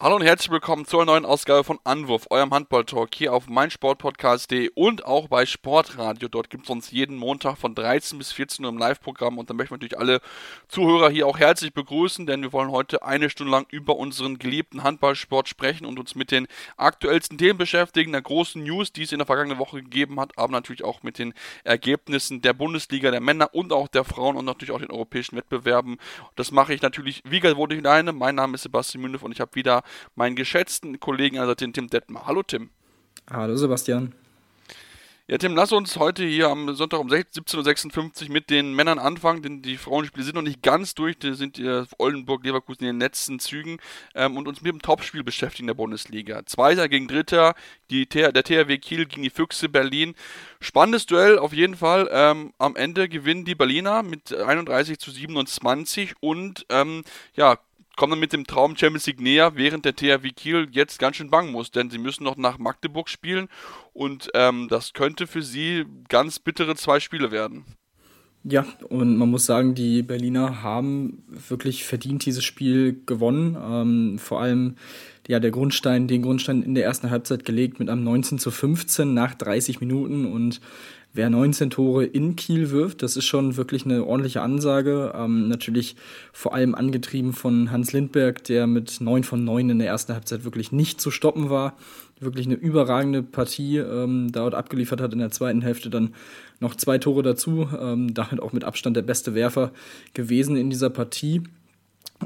Hallo und herzlich willkommen zur neuen Ausgabe von Anwurf, eurem Handball-Talk hier auf meinsportpodcast.de und auch bei Sportradio. Dort gibt es uns jeden Montag von 13 bis 14 Uhr im Live-Programm und da möchten wir natürlich alle Zuhörer hier auch herzlich begrüßen, denn wir wollen heute eine Stunde lang über unseren geliebten Handballsport sprechen und uns mit den aktuellsten Themen beschäftigen, der großen News, die es in der vergangenen Woche gegeben hat, aber natürlich auch mit den Ergebnissen der Bundesliga, der Männer und auch der Frauen und natürlich auch den europäischen Wettbewerben. Das mache ich natürlich wie gewohnt alleine. Mein Name ist Sebastian Mündef und ich habe wieder meinen geschätzten Kollegen, also den Tim Detmer. Hallo Tim. Hallo Sebastian. Ja, Tim, lass uns heute hier am Sonntag um 17.56 Uhr mit den Männern anfangen, denn die Frauenspiele sind noch nicht ganz durch. Da sind äh, Oldenburg, Leverkusen in den letzten Zügen ähm, und uns mit dem Topspiel beschäftigen der Bundesliga. Zweiter gegen Dritter, die, der THW Kiel gegen die Füchse Berlin. Spannendes Duell auf jeden Fall. Ähm, am Ende gewinnen die Berliner mit 31 zu 27 und ähm, ja, kommen mit dem Traum Champions League näher, während der THW Kiel jetzt ganz schön bangen muss, denn sie müssen noch nach Magdeburg spielen und ähm, das könnte für sie ganz bittere zwei Spiele werden. Ja, und man muss sagen, die Berliner haben wirklich verdient dieses Spiel gewonnen. Ähm, vor allem ja, der Grundstein, den Grundstein in der ersten Halbzeit gelegt mit einem 19 zu 15 nach 30 Minuten und wer 19 Tore in Kiel wirft, das ist schon wirklich eine ordentliche Ansage. Ähm, natürlich vor allem angetrieben von Hans Lindberg, der mit 9 von 9 in der ersten Halbzeit wirklich nicht zu stoppen war. Wirklich eine überragende Partie ähm, dort abgeliefert hat in der zweiten Hälfte dann noch zwei Tore dazu, ähm, damit auch mit Abstand der beste Werfer gewesen in dieser Partie.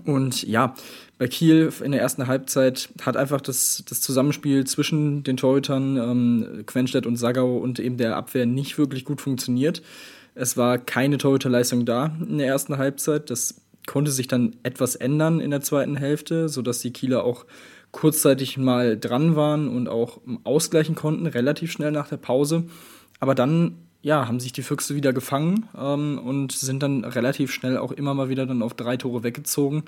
Und ja, bei Kiel in der ersten Halbzeit hat einfach das, das Zusammenspiel zwischen den Torhütern ähm, Quenstedt und Sagau und eben der Abwehr nicht wirklich gut funktioniert. Es war keine Torhüterleistung da in der ersten Halbzeit. Das konnte sich dann etwas ändern in der zweiten Hälfte, sodass die Kieler auch kurzzeitig mal dran waren und auch ausgleichen konnten, relativ schnell nach der Pause. Aber dann ja, haben sich die Füchse wieder gefangen ähm, und sind dann relativ schnell auch immer mal wieder dann auf drei Tore weggezogen.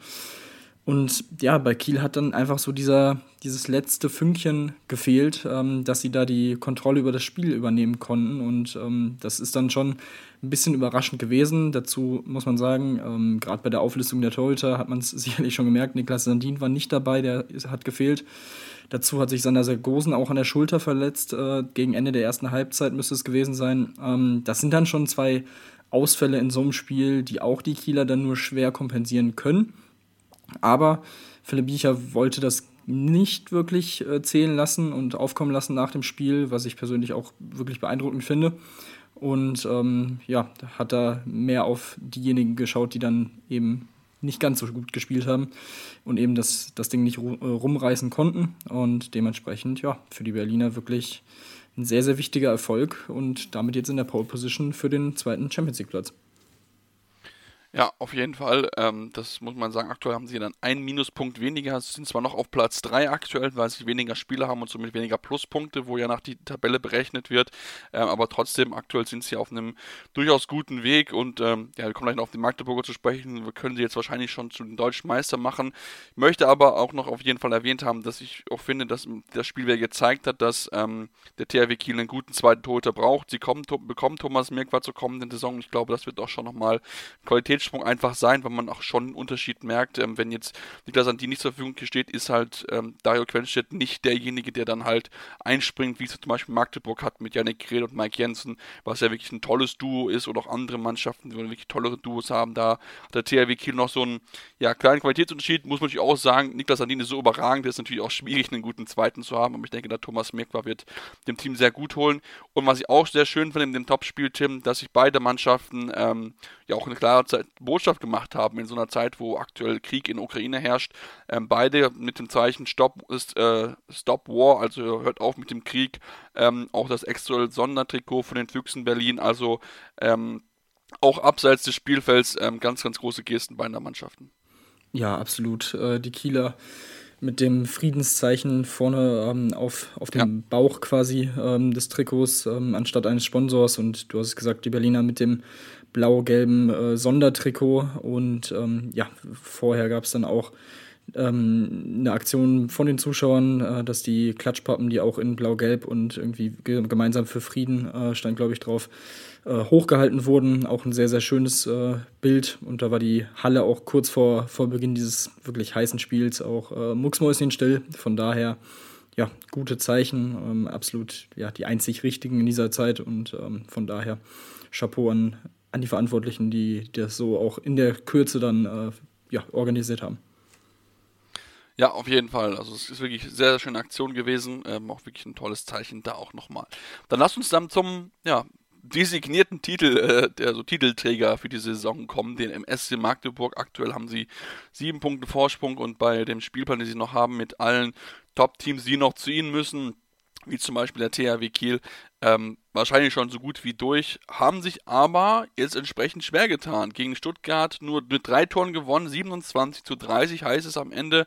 Und ja, bei Kiel hat dann einfach so dieser, dieses letzte Fünkchen gefehlt, ähm, dass sie da die Kontrolle über das Spiel übernehmen konnten. Und ähm, das ist dann schon ein bisschen überraschend gewesen. Dazu muss man sagen, ähm, gerade bei der Auflistung der Torhüter hat man es sicherlich schon gemerkt, Niklas Sandin war nicht dabei, der hat gefehlt. Dazu hat sich Sander Sargosen auch an der Schulter verletzt. Äh, gegen Ende der ersten Halbzeit müsste es gewesen sein. Ähm, das sind dann schon zwei Ausfälle in so einem Spiel, die auch die Kieler dann nur schwer kompensieren können. Aber Philipp Biecher wollte das nicht wirklich äh, zählen lassen und aufkommen lassen nach dem Spiel, was ich persönlich auch wirklich beeindruckend finde. Und ähm, ja, hat da mehr auf diejenigen geschaut, die dann eben nicht ganz so gut gespielt haben und eben das, das Ding nicht äh, rumreißen konnten. Und dementsprechend, ja, für die Berliner wirklich ein sehr, sehr wichtiger Erfolg und damit jetzt in der Pole Position für den zweiten Champions League Platz. Ja, auf jeden Fall. Ähm, das muss man sagen. Aktuell haben sie dann einen Minuspunkt weniger. Sie sind zwar noch auf Platz 3 aktuell, weil sie weniger Spiele haben und somit weniger Pluspunkte, wo ja nach die Tabelle berechnet wird. Ähm, aber trotzdem, aktuell sind sie auf einem durchaus guten Weg. Und ähm, ja, wir kommen gleich noch auf die Magdeburger zu sprechen. Wir können sie jetzt wahrscheinlich schon zu den deutschen Meister machen. Ich möchte aber auch noch auf jeden Fall erwähnt haben, dass ich auch finde, dass das Spiel wieder gezeigt hat, dass ähm, der THW Kiel einen guten zweiten Torhüter braucht. Sie kommen, bekommen Thomas Mirkwa zur kommenden Saison. Ich glaube, das wird auch schon nochmal Qualität Qualitätssprung einfach sein, weil man auch schon einen Unterschied merkt. Ähm, wenn jetzt Niklas Sandin nicht zur Verfügung steht, ist halt ähm, Dario Quenstedt nicht derjenige, der dann halt einspringt, wie es zum Beispiel Magdeburg hat mit Yannick Grehl und Mike Jensen, was ja wirklich ein tolles Duo ist oder auch andere Mannschaften, die wirklich tollere Duos haben. Da hat der THW Kiel noch so einen ja, kleinen Qualitätsunterschied, muss man natürlich auch sagen. Niklas Sandin ist so überragend, ist natürlich auch schwierig, einen guten zweiten zu haben, aber ich denke, da Thomas Mirkwa wird dem Team sehr gut holen. Und was ich auch sehr schön finde in dem Topspiel, Tim, dass sich beide Mannschaften ähm, ja auch eine klare Zeit, Botschaft gemacht haben in so einer Zeit, wo aktuell Krieg in Ukraine herrscht. Ähm, beide mit dem Zeichen Stop, ist, äh, Stop War, also hört auf mit dem Krieg. Ähm, auch das extra Sondertrikot von den Füchsen Berlin, also ähm, auch abseits des Spielfelds ähm, ganz, ganz große Gesten beider Mannschaften. Ja, absolut. Äh, die Kieler mit dem Friedenszeichen vorne ähm, auf, auf dem ja. Bauch quasi ähm, des Trikots ähm, anstatt eines Sponsors. Und du hast gesagt, die Berliner mit dem blau-gelben äh, Sondertrikot. Und ähm, ja, vorher gab es dann auch ähm, eine Aktion von den Zuschauern, äh, dass die Klatschpappen, die auch in blau-gelb und irgendwie gemeinsam für Frieden äh, stand, glaube ich, drauf, äh, hochgehalten wurden. Auch ein sehr, sehr schönes äh, Bild. Und da war die Halle auch kurz vor, vor Beginn dieses wirklich heißen Spiels auch äh, mucksmäuschenstill. Von daher, ja, gute Zeichen. Ähm, absolut, ja, die einzig richtigen in dieser Zeit. Und ähm, von daher Chapeau an, an die Verantwortlichen, die, das so auch in der Kürze dann äh, ja, organisiert haben. Ja, auf jeden Fall. Also es ist wirklich sehr, sehr schöne Aktion gewesen. Ähm, auch wirklich ein tolles Zeichen da auch nochmal. Dann lasst uns dann zum ja, designierten Titel, äh, der so Titelträger für die Saison kommen, den MSC Magdeburg. Aktuell haben sie sieben Punkte Vorsprung und bei dem Spielplan, den sie noch haben, mit allen Top-Teams, die noch zu ihnen müssen, wie zum Beispiel der THW Kiel, ähm, wahrscheinlich schon so gut wie durch, haben sich aber jetzt entsprechend schwer getan. Gegen Stuttgart nur mit drei Toren gewonnen, 27 zu 30 heißt es am Ende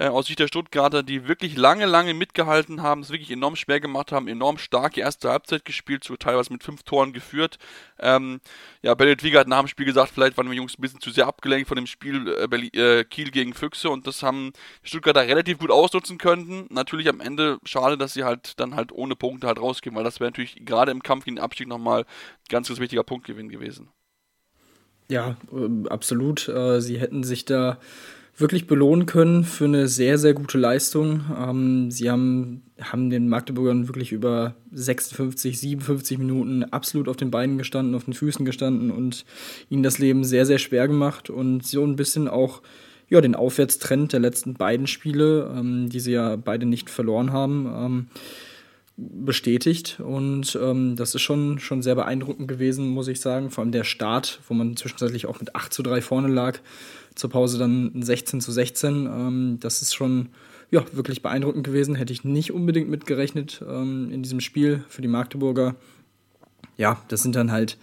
äh, aus Sicht der Stuttgarter, die wirklich lange, lange mitgehalten haben, es wirklich enorm schwer gemacht haben, enorm stark die erste Halbzeit gespielt, so teilweise mit fünf Toren geführt. Ähm, ja, Bellet Wieger hat nach dem Spiel gesagt, vielleicht waren wir Jungs ein bisschen zu sehr abgelenkt von dem Spiel äh, äh, Kiel gegen Füchse und das haben die Stuttgarter relativ gut ausnutzen können. Natürlich am Ende schade, dass sie halt dann halt ohne Punkte halt rausgehen, weil das wäre natürlich gerade im Kampf gegen den Abstieg nochmal ein ganz, ganz wichtiger Punktgewinn gewesen. Ja, ähm, absolut. Äh, sie hätten sich da wirklich belohnen können für eine sehr, sehr gute Leistung. Ähm, sie haben, haben den Magdeburgern wirklich über 56, 57 Minuten absolut auf den Beinen gestanden, auf den Füßen gestanden und ihnen das Leben sehr, sehr schwer gemacht und so ein bisschen auch ja, den Aufwärtstrend der letzten beiden Spiele, ähm, die sie ja beide nicht verloren haben, ähm, bestätigt. Und ähm, das ist schon, schon sehr beeindruckend gewesen, muss ich sagen. Vor allem der Start, wo man zwischenzeitlich auch mit 8 zu 3 vorne lag, zur Pause dann 16 zu 16. Ähm, das ist schon ja, wirklich beeindruckend gewesen. Hätte ich nicht unbedingt mitgerechnet ähm, in diesem Spiel für die Magdeburger. Ja, das sind dann halt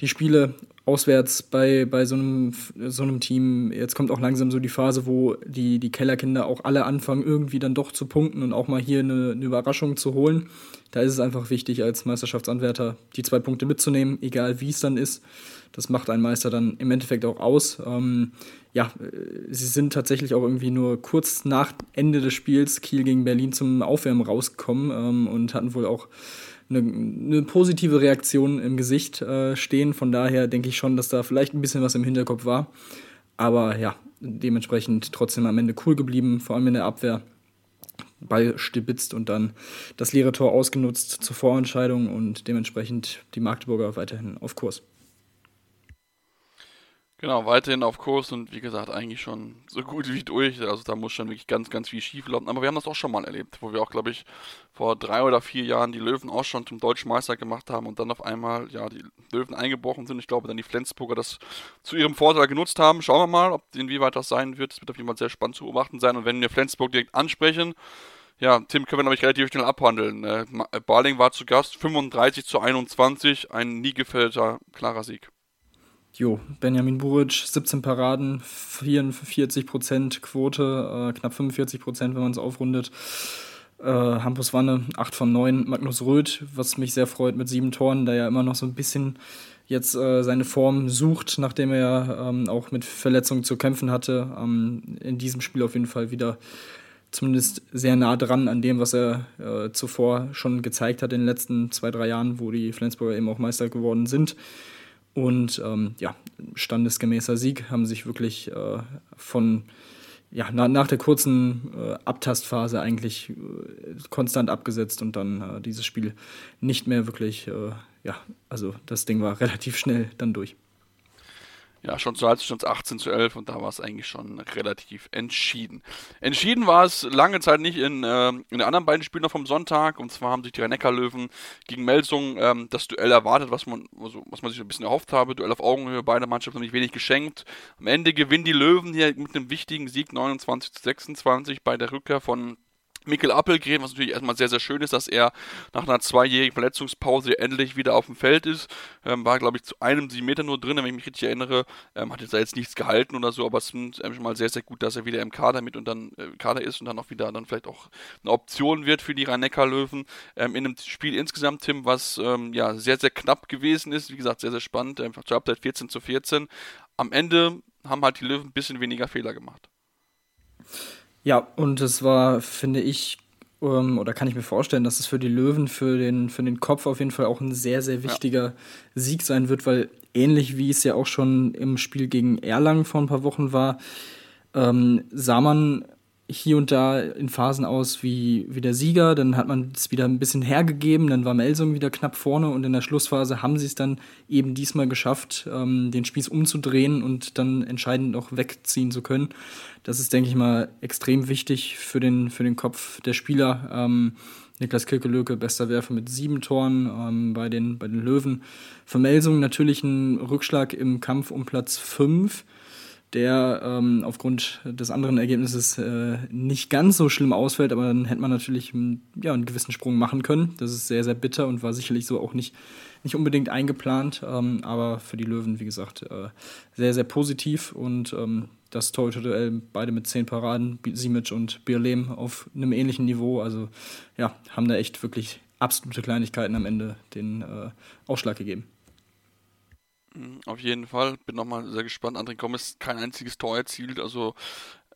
die Spiele auswärts bei, bei so, einem, so einem Team. Jetzt kommt auch langsam so die Phase, wo die, die Kellerkinder auch alle anfangen, irgendwie dann doch zu punkten und auch mal hier eine, eine Überraschung zu holen. Da ist es einfach wichtig, als Meisterschaftsanwärter die zwei Punkte mitzunehmen, egal wie es dann ist. Das macht ein Meister dann im Endeffekt auch aus. Ähm, ja, sie sind tatsächlich auch irgendwie nur kurz nach Ende des Spiels Kiel gegen Berlin zum Aufwärmen rausgekommen ähm, und hatten wohl auch eine, eine positive Reaktion im Gesicht äh, stehen. Von daher denke ich schon, dass da vielleicht ein bisschen was im Hinterkopf war. Aber ja, dementsprechend trotzdem am Ende cool geblieben, vor allem in der Abwehr. Ball stibitzt und dann das leere Tor ausgenutzt zur Vorentscheidung und dementsprechend die Magdeburger weiterhin auf Kurs. Genau, weiterhin auf Kurs und wie gesagt, eigentlich schon so gut wie durch. Also da muss schon wirklich ganz, ganz viel schief laufen. Aber wir haben das auch schon mal erlebt, wo wir auch, glaube ich, vor drei oder vier Jahren die Löwen auch schon zum Deutschen Meister gemacht haben und dann auf einmal, ja, die Löwen eingebrochen sind. Ich glaube, dann die Flensburger das zu ihrem Vorteil genutzt haben. Schauen wir mal, ob inwieweit das sein wird. Es wird auf jeden Fall sehr spannend zu beobachten sein. Und wenn wir Flensburg direkt ansprechen, ja, Tim können wir, glaube ich, relativ schnell abhandeln. Äh, Barling war zu Gast, 35 zu 21, ein nie gefällter, klarer Sieg. Jo, Benjamin Buric, 17 Paraden, 44% Quote, äh, knapp 45%, wenn man es aufrundet. Äh, Hampus Wanne, 8 von 9. Magnus Röth, was mich sehr freut, mit 7 Toren, da er immer noch so ein bisschen jetzt äh, seine Form sucht, nachdem er ähm, auch mit Verletzungen zu kämpfen hatte. Ähm, in diesem Spiel auf jeden Fall wieder zumindest sehr nah dran an dem, was er äh, zuvor schon gezeigt hat in den letzten zwei, drei Jahren, wo die Flensburger eben auch Meister geworden sind. Und ähm, ja, standesgemäßer Sieg haben sich wirklich äh, von ja, na, nach der kurzen äh, Abtastphase eigentlich äh, konstant abgesetzt und dann äh, dieses Spiel nicht mehr wirklich, äh, ja, also das Ding war relativ schnell dann durch ja, schon zur Halbzeit 18 zu 11 und da war es eigentlich schon relativ entschieden. Entschieden war es lange Zeit nicht in, äh, in den anderen beiden Spielen noch vom Sonntag und zwar haben sich die Rhein-Neckar-Löwen gegen Melsung ähm, das Duell erwartet, was man, also, was man sich ein bisschen erhofft habe. Duell auf Augenhöhe, beide Mannschaften haben nicht wenig geschenkt. Am Ende gewinnen die Löwen hier mit einem wichtigen Sieg 29 zu 26 bei der Rückkehr von Mikkel Appelgren, was natürlich erstmal sehr, sehr schön ist, dass er nach einer zweijährigen Verletzungspause endlich wieder auf dem Feld ist. Ähm, war, glaube ich, zu einem sieben Meter nur drin, wenn ich mich richtig erinnere. Ähm, hat jetzt da jetzt nichts gehalten oder so, aber es ist schon mal sehr, sehr gut, dass er wieder im Kader mit und dann äh, Kader ist und dann auch wieder dann vielleicht auch eine Option wird für die Rhein-Neckar-Löwen. Ähm, in einem Spiel insgesamt, Tim, was ähm, ja sehr, sehr knapp gewesen ist. Wie gesagt, sehr, sehr spannend. Einfach zur Halbzeit 14 zu 14. Am Ende haben halt die Löwen ein bisschen weniger Fehler gemacht. Ja, und es war, finde ich, ähm, oder kann ich mir vorstellen, dass es für die Löwen, für den, für den Kopf auf jeden Fall auch ein sehr, sehr wichtiger ja. Sieg sein wird, weil ähnlich wie es ja auch schon im Spiel gegen Erlangen vor ein paar Wochen war, ähm, sah man hier und da in Phasen aus wie, wie der Sieger, dann hat man es wieder ein bisschen hergegeben, dann war Melsung wieder knapp vorne und in der Schlussphase haben sie es dann eben diesmal geschafft, ähm, den Spieß umzudrehen und dann entscheidend auch wegziehen zu können. Das ist, denke ich mal, extrem wichtig für den, für den Kopf der Spieler. Ähm, Niklas Kirkelöke, bester Werfer mit sieben Toren ähm, bei, den, bei den Löwen. Für Melsung natürlich ein Rückschlag im Kampf um Platz fünf der ähm, aufgrund des anderen Ergebnisses äh, nicht ganz so schlimm ausfällt, aber dann hätte man natürlich einen, ja, einen gewissen Sprung machen können. Das ist sehr, sehr bitter und war sicherlich so auch nicht, nicht unbedingt eingeplant, ähm, aber für die Löwen, wie gesagt, äh, sehr, sehr positiv und ähm, das Torhüter-Duell beide mit zehn Paraden, Simic und Birlem auf einem ähnlichen Niveau, also ja, haben da echt wirklich absolute Kleinigkeiten am Ende den äh, Ausschlag gegeben. Auf jeden Fall. Bin nochmal sehr gespannt. André Gomez kein einziges Tor erzielt, also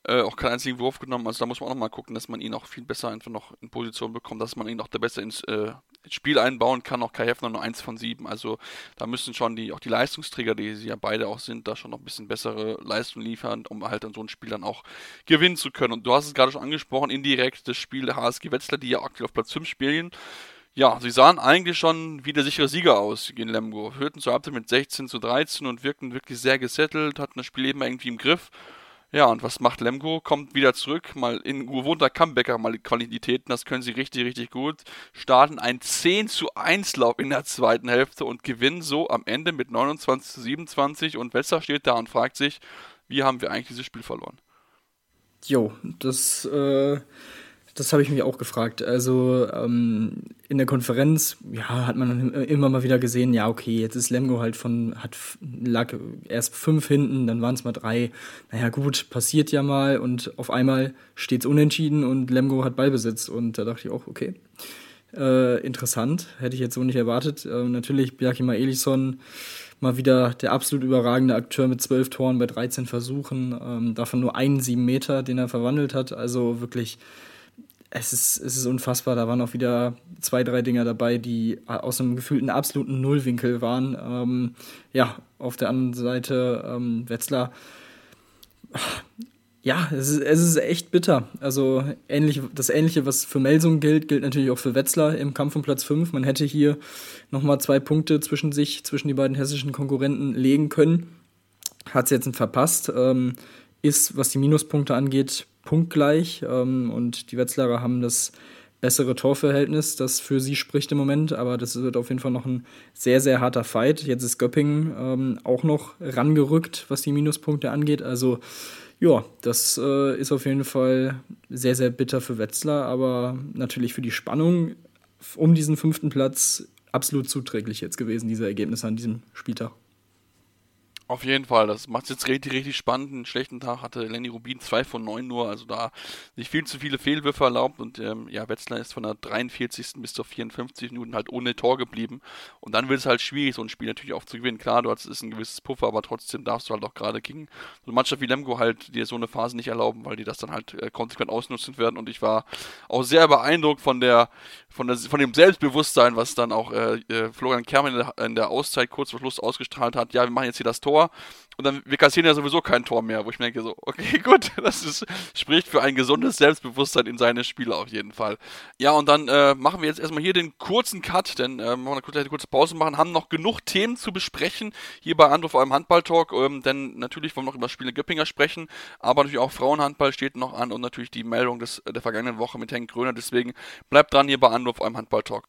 äh, auch keinen einzigen Wurf genommen. Also da muss man auch nochmal gucken, dass man ihn auch viel besser einfach noch in Position bekommt, dass man ihn auch da besser ins, äh, ins Spiel einbauen kann. Auch Kai Heffner nur eins von sieben. Also da müssen schon die, auch die Leistungsträger, die sie ja beide auch sind, da schon noch ein bisschen bessere Leistung liefern, um halt dann so ein Spiel dann auch gewinnen zu können. Und du hast es gerade schon angesprochen, indirekt das Spiel der HSG Wetzlar, die ja aktuell auf Platz 5 spielen. Ja, sie sahen eigentlich schon wie der sichere Sieger aus gegen Lemgo. Führten zur Halbzeit mit 16 zu 13 und wirkten wirklich sehr gesettelt, hatten das Spiel eben irgendwie im Griff. Ja, und was macht Lemgo? Kommt wieder zurück, mal in gewohnter Comebacker mal Qualitäten, das können sie richtig, richtig gut. Starten ein 10 zu 1 Lauf in der zweiten Hälfte und gewinnen so am Ende mit 29 zu 27 und Wetzlar steht da und fragt sich, wie haben wir eigentlich dieses Spiel verloren? Jo, das äh, das habe ich mich auch gefragt. Also ähm, in der Konferenz, ja, hat man immer mal wieder gesehen, ja, okay, jetzt ist Lemgo halt von, hat lag erst fünf hinten, dann waren es mal drei. Naja, gut, passiert ja mal und auf einmal steht es unentschieden und Lemgo hat Ballbesitz. Und da dachte ich auch, okay, äh, interessant, hätte ich jetzt so nicht erwartet. Äh, natürlich Bjarkima Elisson mal wieder der absolut überragende Akteur mit zwölf Toren bei 13 Versuchen, ähm, davon nur einen sieben Meter, den er verwandelt hat. Also wirklich es ist, es ist unfassbar. Da waren auch wieder zwei, drei Dinger dabei, die aus einem gefühlten absoluten Nullwinkel waren. Ähm, ja, auf der anderen Seite ähm, Wetzlar. Ja, es ist, es ist echt bitter. Also ähnlich, das Ähnliche, was für Melsung gilt, gilt natürlich auch für Wetzlar im Kampf um Platz 5. Man hätte hier nochmal zwei Punkte zwischen sich, zwischen die beiden hessischen Konkurrenten legen können. Hat es jetzt verpasst. Ähm, ist, was die Minuspunkte angeht, punktgleich ähm, und die Wetzlarer haben das bessere Torverhältnis, das für sie spricht im Moment, aber das wird auf jeden Fall noch ein sehr, sehr harter Fight. Jetzt ist Göppingen ähm, auch noch rangerückt, was die Minuspunkte angeht. Also ja, das äh, ist auf jeden Fall sehr, sehr bitter für Wetzlar, aber natürlich für die Spannung um diesen fünften Platz absolut zuträglich jetzt gewesen, diese Ergebnisse an diesem Spieltag. Auf jeden Fall, das macht es jetzt richtig, richtig spannend. Einen schlechten Tag hatte Lenny Rubin 2 von 9 nur, also da nicht viel zu viele Fehlwürfe erlaubt und ähm, ja, Wetzlar ist von der 43. bis zur 54. Minuten halt ohne Tor geblieben und dann wird es halt schwierig, so ein Spiel natürlich auch zu gewinnen. Klar, du hast es ein gewisses Puffer, aber trotzdem darfst du halt auch gerade gegen so eine Mannschaft wie Lemgo halt dir so eine Phase nicht erlauben, weil die das dann halt äh, konsequent ausnutzen werden und ich war auch sehr beeindruckt von der, von, der, von dem Selbstbewusstsein, was dann auch äh, äh Florian Kermann in der Auszeit kurz vor Schluss ausgestrahlt hat. Ja, wir machen jetzt hier das Tor Tor und dann wir kassieren ja sowieso kein Tor mehr, wo ich mir denke so, okay, gut, das ist, spricht für ein gesundes Selbstbewusstsein in seine Spiele auf jeden Fall. Ja, und dann äh, machen wir jetzt erstmal hier den kurzen Cut, denn äh, wollen wir kurze, eine kurze Pause machen, haben noch genug Themen zu besprechen hier bei vor allem Handball-Talk, ähm, denn natürlich wollen wir noch über Spiele Göppinger sprechen, aber natürlich auch Frauenhandball steht noch an und natürlich die Meldung des, der vergangenen Woche mit Henk Gröner, deswegen bleibt dran hier bei vor allem Handball-Talk.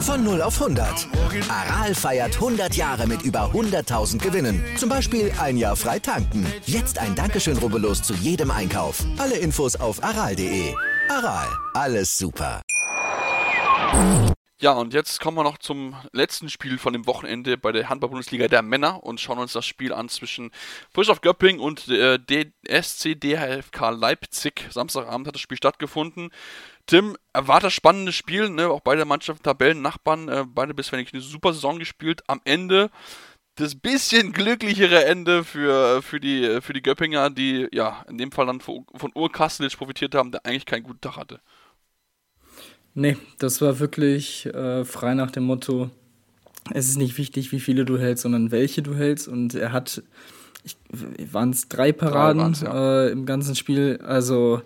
Von 0 auf 100. Aral feiert 100 Jahre mit über 100.000 Gewinnen. Zum Beispiel ein Jahr frei tanken. Jetzt ein Dankeschön, rubbellos zu jedem Einkauf. Alle Infos auf aral.de. Aral, alles super. Ja, und jetzt kommen wir noch zum letzten Spiel von dem Wochenende bei der Handball-Bundesliga der Männer und schauen uns das Spiel an zwischen Frischhoff Göpping und äh, DSC DHFK Leipzig. Samstagabend hat das Spiel stattgefunden. Tim, war das spannendes Spiel, ne? auch beide Mannschaften Tabellennachbarn, äh, beide bisher eine super Saison gespielt. Am Ende das bisschen glücklichere Ende für, für, die, für die Göppinger, die ja in dem Fall dann von, von Urkastelitsch profitiert haben, der eigentlich keinen guten Tag hatte. Nee, das war wirklich äh, frei nach dem Motto, es ist nicht wichtig, wie viele du hältst, sondern welche du hältst. Und er hat, waren es drei Paraden drei ja. äh, im ganzen Spiel. Also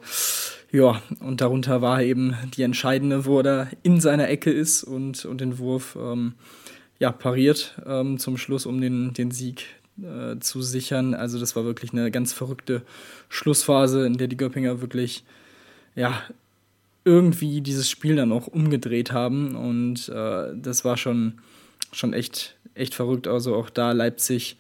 ja, und darunter war eben die entscheidende, wo er in seiner Ecke ist und, und den Wurf ähm, ja, pariert ähm, zum Schluss, um den, den Sieg äh, zu sichern. Also das war wirklich eine ganz verrückte Schlussphase, in der die Göppinger wirklich ja, irgendwie dieses Spiel dann auch umgedreht haben. Und äh, das war schon, schon echt, echt verrückt. Also auch da Leipzig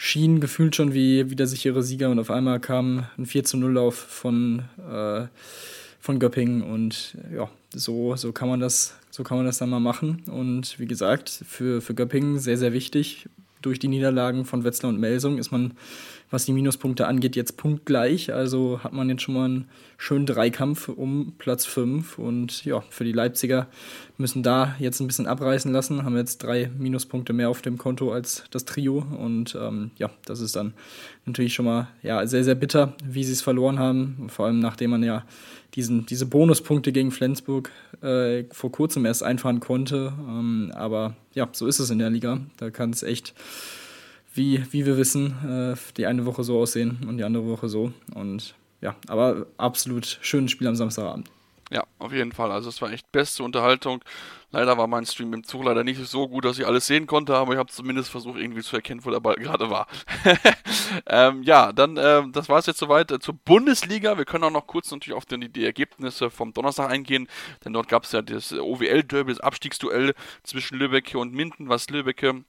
schien gefühlt schon wie, wie der sichere Sieger und auf einmal kam ein 4 zu 0 Lauf von, äh, von Göppingen und ja, so, so kann man das, so kann man das dann mal machen. Und wie gesagt, für, für Göppingen sehr, sehr wichtig. Durch die Niederlagen von Wetzlar und Melsung ist man was die Minuspunkte angeht, jetzt punktgleich. Also hat man jetzt schon mal einen schönen Dreikampf um Platz 5. Und ja, für die Leipziger müssen da jetzt ein bisschen abreißen lassen. Haben jetzt drei Minuspunkte mehr auf dem Konto als das Trio. Und ähm, ja, das ist dann natürlich schon mal ja, sehr, sehr bitter, wie sie es verloren haben. Vor allem nachdem man ja diesen, diese Bonuspunkte gegen Flensburg äh, vor kurzem erst einfahren konnte. Ähm, aber ja, so ist es in der Liga. Da kann es echt wie, wie wir wissen, äh, die eine Woche so aussehen und die andere Woche so. Und ja, aber absolut schönes Spiel am Samstagabend. Ja, auf jeden Fall. Also es war echt beste Unterhaltung. Leider war mein Stream im Zug leider nicht so gut, dass ich alles sehen konnte, aber ich habe zumindest versucht irgendwie zu erkennen, wo der Ball gerade war. ähm, ja, dann, äh, das war es jetzt soweit äh, zur Bundesliga. Wir können auch noch kurz natürlich auf die, die Ergebnisse vom Donnerstag eingehen, denn dort gab es ja das OWL-Derby, das Abstiegsduell zwischen Lübbecke und Minden, was Lübbecke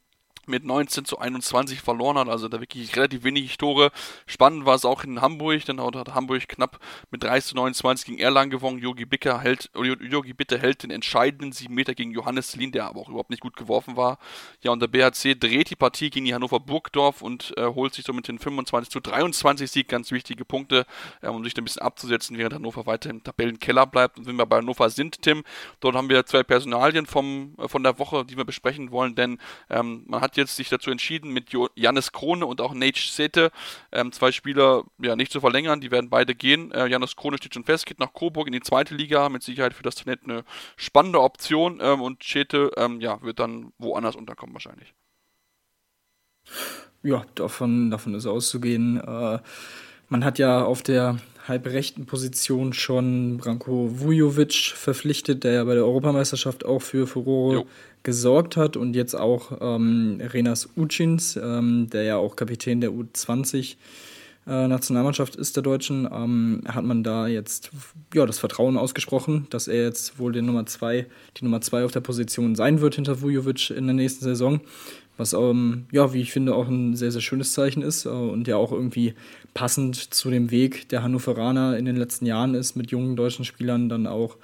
mit 19 zu 21 verloren hat, also da wirklich relativ wenig Tore. Spannend war es auch in Hamburg, denn dort hat Hamburg knapp mit 30 zu 29 gegen Erlangen gewonnen. Jogi Bitter hält, Jogi Bitter hält den entscheidenden 7 Meter gegen Johannes Lien, der aber auch überhaupt nicht gut geworfen war. Ja, und der BHC dreht die Partie gegen die Hannover Burgdorf und äh, holt sich somit den 25 zu 23 Sieg, ganz wichtige Punkte, äh, um sich ein bisschen abzusetzen, während Hannover weiter im Tabellenkeller bleibt. Und wenn wir bei Hannover sind, Tim, dort haben wir zwei Personalien vom, äh, von der Woche, die wir besprechen wollen, denn ähm, man hat jetzt sich dazu entschieden, mit Janis Krone und auch Nate Sete ähm, zwei Spieler ja, nicht zu verlängern. Die werden beide gehen. Äh, Janis Krone steht schon fest, geht nach Coburg in die zweite Liga. Mit Sicherheit für das Talent eine spannende Option. Ähm, und Sete ähm, ja, wird dann woanders unterkommen wahrscheinlich. Ja, davon, davon ist auszugehen. Äh, man hat ja auf der halbrechten Position schon Branko Vujovic verpflichtet, der ja bei der Europameisterschaft auch für Furore jo. gesorgt hat und jetzt auch ähm, Renas Ucins, ähm, der ja auch Kapitän der U20 äh, Nationalmannschaft ist der Deutschen, ähm, hat man da jetzt ja, das Vertrauen ausgesprochen, dass er jetzt wohl der Nummer zwei, die Nummer zwei auf der Position sein wird hinter Vujovic in der nächsten Saison was ähm, ja, wie ich finde, auch ein sehr, sehr schönes Zeichen ist äh, und ja auch irgendwie passend zu dem Weg der Hannoveraner in den letzten Jahren ist, mit jungen deutschen Spielern dann auch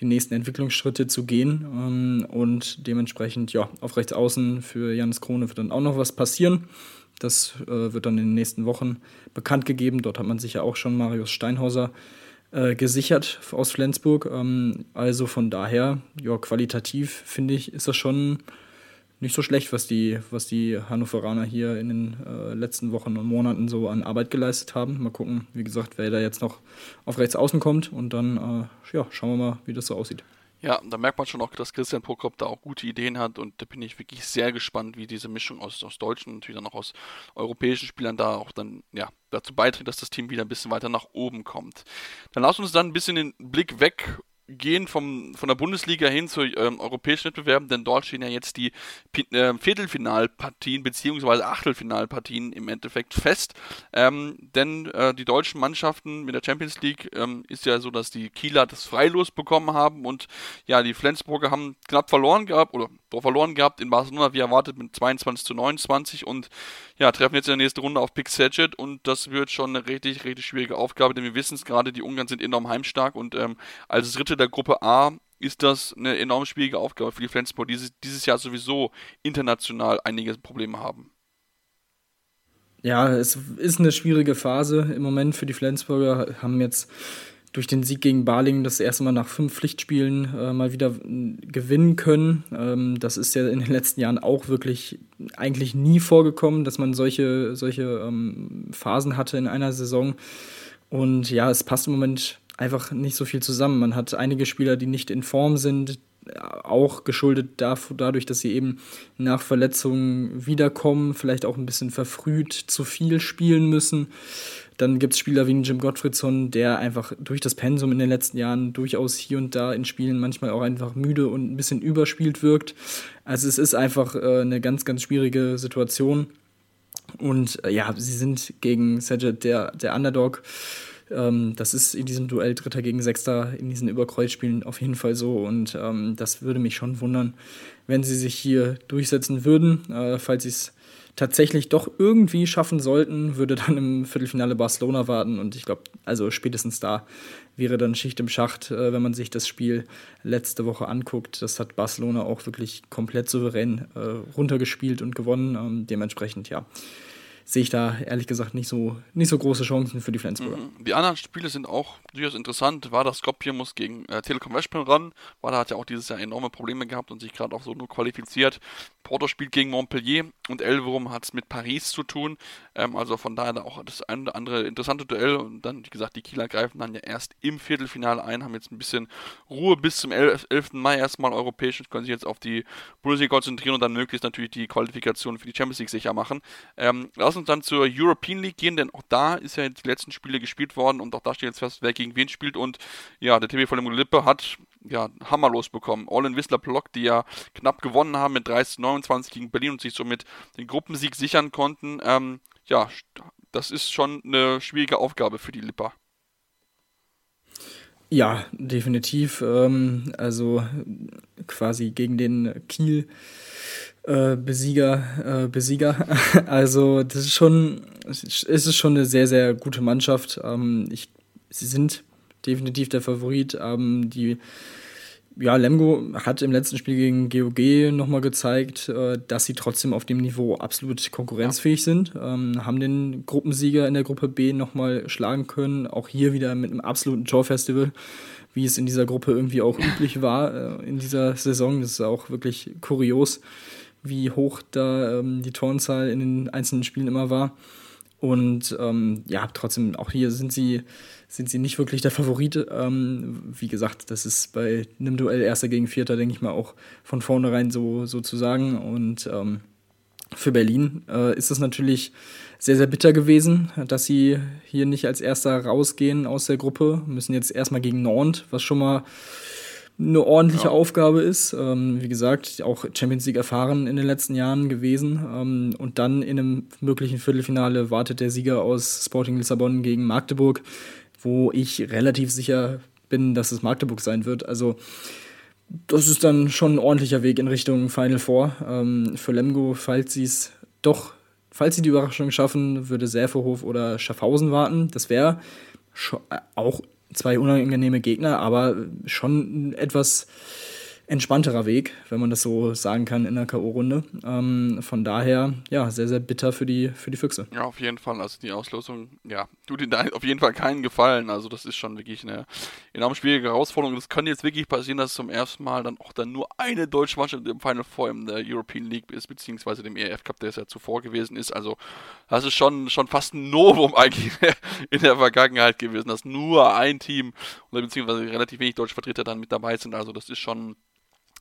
die nächsten Entwicklungsschritte zu gehen. Ähm, und dementsprechend, ja, auf rechts außen für Janis Krone wird dann auch noch was passieren. Das äh, wird dann in den nächsten Wochen bekannt gegeben. Dort hat man sich ja auch schon Marius Steinhauser äh, gesichert aus Flensburg. Ähm, also von daher, ja, qualitativ finde ich, ist das schon nicht so schlecht, was die, was die Hannoveraner hier in den äh, letzten Wochen und Monaten so an Arbeit geleistet haben. Mal gucken, wie gesagt, wer da jetzt noch auf rechts außen kommt und dann äh, ja, schauen wir mal, wie das so aussieht. Ja, da merkt man schon auch, dass Christian Prokop da auch gute Ideen hat und da bin ich wirklich sehr gespannt, wie diese Mischung aus, aus deutschen und natürlich dann auch aus europäischen Spielern da auch dann ja, dazu beiträgt, dass das Team wieder ein bisschen weiter nach oben kommt. Dann lass uns dann ein bisschen den Blick weg gehen vom, von der Bundesliga hin zu ähm, europäischen Wettbewerben, denn dort stehen ja jetzt die äh, Viertelfinalpartien bzw. Achtelfinalpartien im Endeffekt fest. Ähm, denn äh, die deutschen Mannschaften mit der Champions League ähm, ist ja so, dass die Kieler das Freilos bekommen haben und ja, die Flensburger haben knapp verloren gehabt oder verloren gehabt in Barcelona, wie erwartet, mit 22 zu 29 und ja, treffen jetzt in der nächsten Runde auf Pick Saget und das wird schon eine richtig, richtig schwierige Aufgabe, denn wir wissen es gerade, die Ungarn sind enorm heimstark und ähm, als dritte der Gruppe A ist das eine enorm schwierige Aufgabe für die Flensburg, die dieses, dieses Jahr sowieso international einige Probleme haben. Ja, es ist eine schwierige Phase im Moment für die Flensburger, haben jetzt durch den Sieg gegen Balingen das erste Mal nach fünf Pflichtspielen äh, mal wieder gewinnen können. Ähm, das ist ja in den letzten Jahren auch wirklich eigentlich nie vorgekommen, dass man solche, solche ähm, Phasen hatte in einer Saison. Und ja, es passt im Moment einfach nicht so viel zusammen. Man hat einige Spieler, die nicht in Form sind, auch geschuldet dadurch, dass sie eben nach Verletzungen wiederkommen, vielleicht auch ein bisschen verfrüht zu viel spielen müssen. Dann gibt es Spieler wie Jim Gottfriedson, der einfach durch das Pensum in den letzten Jahren durchaus hier und da in Spielen manchmal auch einfach müde und ein bisschen überspielt wirkt. Also es ist einfach äh, eine ganz, ganz schwierige Situation. Und äh, ja, sie sind gegen Sajet der, der Underdog. Ähm, das ist in diesem Duell Dritter gegen Sechster in diesen Überkreuzspielen auf jeden Fall so. Und ähm, das würde mich schon wundern, wenn sie sich hier durchsetzen würden. Äh, falls sie es tatsächlich doch irgendwie schaffen sollten, würde dann im Viertelfinale Barcelona warten. Und ich glaube, also spätestens da wäre dann Schicht im Schacht, äh, wenn man sich das Spiel letzte Woche anguckt. Das hat Barcelona auch wirklich komplett souverän äh, runtergespielt und gewonnen. Ähm, dementsprechend, ja sehe ich da ehrlich gesagt nicht so, nicht so große Chancen für die Flensburger. Mhm. Die anderen Spiele sind auch durchaus interessant. War das Skopje muss gegen äh, Telekom Westpil ran. War da hat ja auch dieses Jahr enorme Probleme gehabt und sich gerade auch so nur qualifiziert. Porto spielt gegen Montpellier und Elverum hat es mit Paris zu tun. Ähm, also von daher auch das eine oder andere interessante Duell. Und dann, wie gesagt, die Kieler greifen dann ja erst im Viertelfinale ein, haben jetzt ein bisschen Ruhe bis zum 11. Mai erstmal europäisch und können sich jetzt auf die Bundesliga konzentrieren und dann möglichst natürlich die Qualifikation für die Champions League sicher machen. Ähm, lass uns dann zur European League gehen, denn auch da ist ja die letzten Spiele gespielt worden und auch da steht jetzt fest, wer gegen wen spielt. Und ja, der TV von Lippe hat ja, hammerlos bekommen. All in Whistler Block, die ja knapp gewonnen haben mit 30 29 gegen Berlin und sich somit den Gruppensieg sichern konnten. Ähm, ja, das ist schon eine schwierige Aufgabe für die Lipper. Ja, definitiv. Ähm, also quasi gegen den Kiel. Äh, Besieger, äh, Besieger. Also das ist schon, es ist schon eine sehr, sehr gute Mannschaft. Ähm, ich, sie sind definitiv der Favorit. Ähm, die ja, Lemgo hat im letzten Spiel gegen GOG nochmal gezeigt, äh, dass sie trotzdem auf dem Niveau absolut konkurrenzfähig sind. Ähm, haben den Gruppensieger in der Gruppe B nochmal schlagen können. Auch hier wieder mit einem absoluten Torfestival, wie es in dieser Gruppe irgendwie auch üblich war äh, in dieser Saison. Das ist auch wirklich kurios wie hoch da ähm, die Torenzahl in den einzelnen Spielen immer war. Und ähm, ja, trotzdem, auch hier sind sie, sind sie nicht wirklich der Favorit. Ähm, wie gesagt, das ist bei einem Duell Erster gegen Vierter, denke ich mal, auch von vornherein so, so zu sagen. Und ähm, für Berlin äh, ist es natürlich sehr, sehr bitter gewesen, dass sie hier nicht als Erster rausgehen aus der Gruppe. Müssen jetzt erstmal gegen Nantes, was schon mal eine ordentliche ja. Aufgabe ist. Ähm, wie gesagt, auch Champions League erfahren in den letzten Jahren gewesen. Ähm, und dann in einem möglichen Viertelfinale wartet der Sieger aus Sporting Lissabon gegen Magdeburg, wo ich relativ sicher bin, dass es Magdeburg sein wird. Also das ist dann schon ein ordentlicher Weg in Richtung Final Four. Ähm, für Lemgo, falls sie es doch, falls sie die Überraschung schaffen, würde Säferhof oder Schaffhausen warten. Das wäre auch zwei unangenehme Gegner, aber schon etwas, entspannterer Weg, wenn man das so sagen kann, in der K.O.-Runde. Ähm, von daher, ja, sehr, sehr bitter für die, für die Füchse. Ja, auf jeden Fall. Also die Auslosung, ja, tut ihnen auf jeden Fall keinen Gefallen. Also das ist schon wirklich eine enorm schwierige Herausforderung. Das könnte jetzt wirklich passieren, dass zum ersten Mal dann auch dann nur eine deutsche Mannschaft im Final Four in der European League ist, beziehungsweise dem ERF Cup, der es ja zuvor gewesen ist. Also das ist schon, schon fast ein Novum eigentlich in der Vergangenheit gewesen, dass nur ein Team oder beziehungsweise relativ wenig deutsche Vertreter dann mit dabei sind. Also das ist schon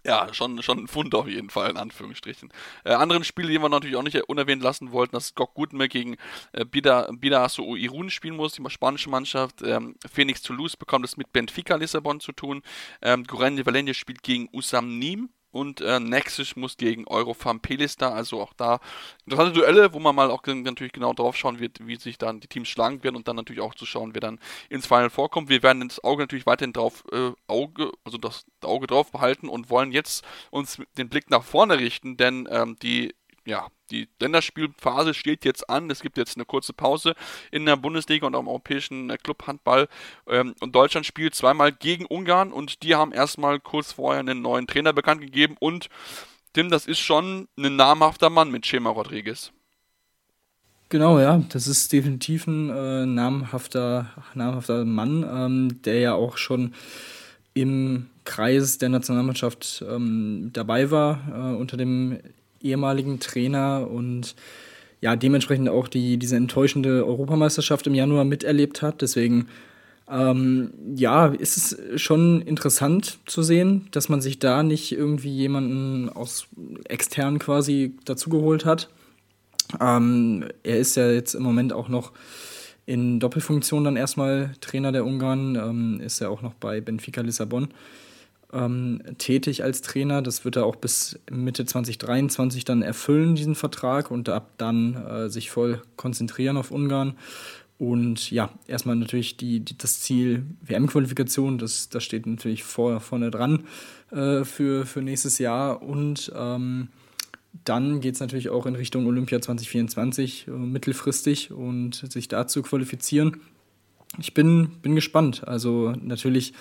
ja, schon, schon ein Fund auf jeden Fall, in Anführungsstrichen. Äh, anderen Spiele, die wir natürlich auch nicht unerwähnt lassen wollten, dass Gok Gutme gegen äh, Bida, Bida Irun spielen muss, die spanische Mannschaft. Ähm, Phoenix Toulouse bekommt es mit Benfica Lissabon zu tun. Ähm, Guren Valencia spielt gegen Usam Nim und äh, Nexus muss gegen Eurofarm Pelista, also auch da interessante Duelle, wo man mal auch natürlich genau drauf schauen wird, wie sich dann die Teams schlagen werden und dann natürlich auch zu schauen, wer dann ins Final vorkommt. Wir werden das Auge natürlich weiterhin drauf äh, Auge, also das Auge drauf behalten und wollen jetzt uns den Blick nach vorne richten, denn ähm, die ja, die Länderspielphase steht jetzt an. Es gibt jetzt eine kurze Pause in der Bundesliga und am europäischen äh, Clubhandball. Ähm, und Deutschland spielt zweimal gegen Ungarn und die haben erstmal kurz vorher einen neuen Trainer bekannt gegeben. Und Tim, das ist schon ein namhafter Mann mit Schema Rodriguez. Genau, ja, das ist definitiv ein äh, namhafter, namhafter Mann, ähm, der ja auch schon im Kreis der Nationalmannschaft ähm, dabei war, äh, unter dem ehemaligen Trainer und ja, dementsprechend auch die, diese enttäuschende Europameisterschaft im Januar miterlebt hat. Deswegen, ähm, ja, ist es schon interessant zu sehen, dass man sich da nicht irgendwie jemanden aus extern quasi dazugeholt hat. Ähm, er ist ja jetzt im Moment auch noch in Doppelfunktion dann erstmal Trainer der Ungarn, ähm, ist ja auch noch bei Benfica Lissabon ähm, tätig als Trainer. Das wird er auch bis Mitte 2023 dann erfüllen, diesen Vertrag, und ab dann äh, sich voll konzentrieren auf Ungarn. Und ja, erstmal natürlich die, die das Ziel WM-Qualifikation, das, das steht natürlich vor, vorne dran äh, für, für nächstes Jahr. Und ähm, dann geht es natürlich auch in Richtung Olympia 2024 äh, mittelfristig und sich dazu qualifizieren. Ich bin, bin gespannt. Also natürlich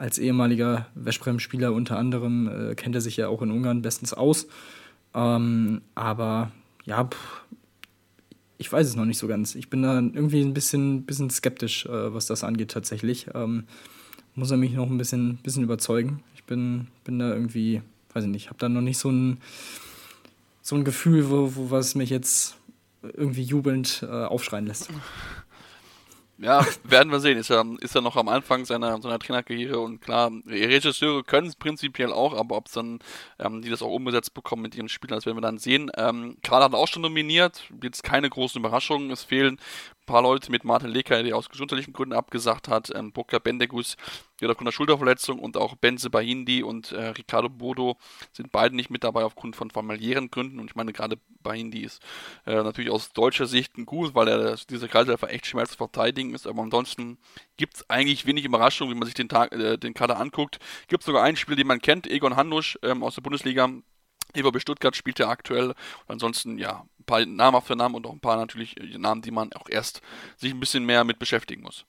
als ehemaliger Veszprem-Spieler unter anderem äh, kennt er sich ja auch in Ungarn bestens aus. Ähm, aber ja, pff, ich weiß es noch nicht so ganz. Ich bin da irgendwie ein bisschen, bisschen skeptisch, äh, was das angeht tatsächlich. Ähm, muss er mich noch ein bisschen, bisschen überzeugen. Ich bin, bin da irgendwie, weiß ich nicht, habe da noch nicht so ein, so ein Gefühl, wo, wo was mich jetzt irgendwie jubelnd äh, aufschreien lässt. Ja, werden wir sehen. Ist er, ist er noch am Anfang seiner, seiner Trainerkarriere und klar, Regisseure können es prinzipiell auch, aber ob es dann, ähm, die das auch umgesetzt bekommen mit ihren Spielern, das werden wir dann sehen. Ähm, Karl hat auch schon nominiert, jetzt keine großen Überraschungen. Es fehlen paar Leute mit Martin Leker, der aus gesundheitlichen Gründen abgesagt hat, ähm, Burka Bendegus, der aufgrund der Schulterverletzung und auch Benze Bahindi und äh, Ricardo Bodo sind beide nicht mit dabei aufgrund von familiären Gründen. Und ich meine gerade Bahindi ist äh, natürlich aus deutscher Sicht ein gut, weil er dieser Kreiselfer echt schwer zu verteidigen ist, aber ansonsten gibt es eigentlich wenig Überraschung, wenn man sich den, Tag, äh, den Kader anguckt. Gibt sogar einen Spieler, den man kennt, Egon Hannusch ähm, aus der Bundesliga, EVB Stuttgart spielt er aktuell. Ansonsten, ja, ein paar namhafte Namen und auch ein paar natürlich äh, Namen, die man auch erst sich ein bisschen mehr mit beschäftigen muss.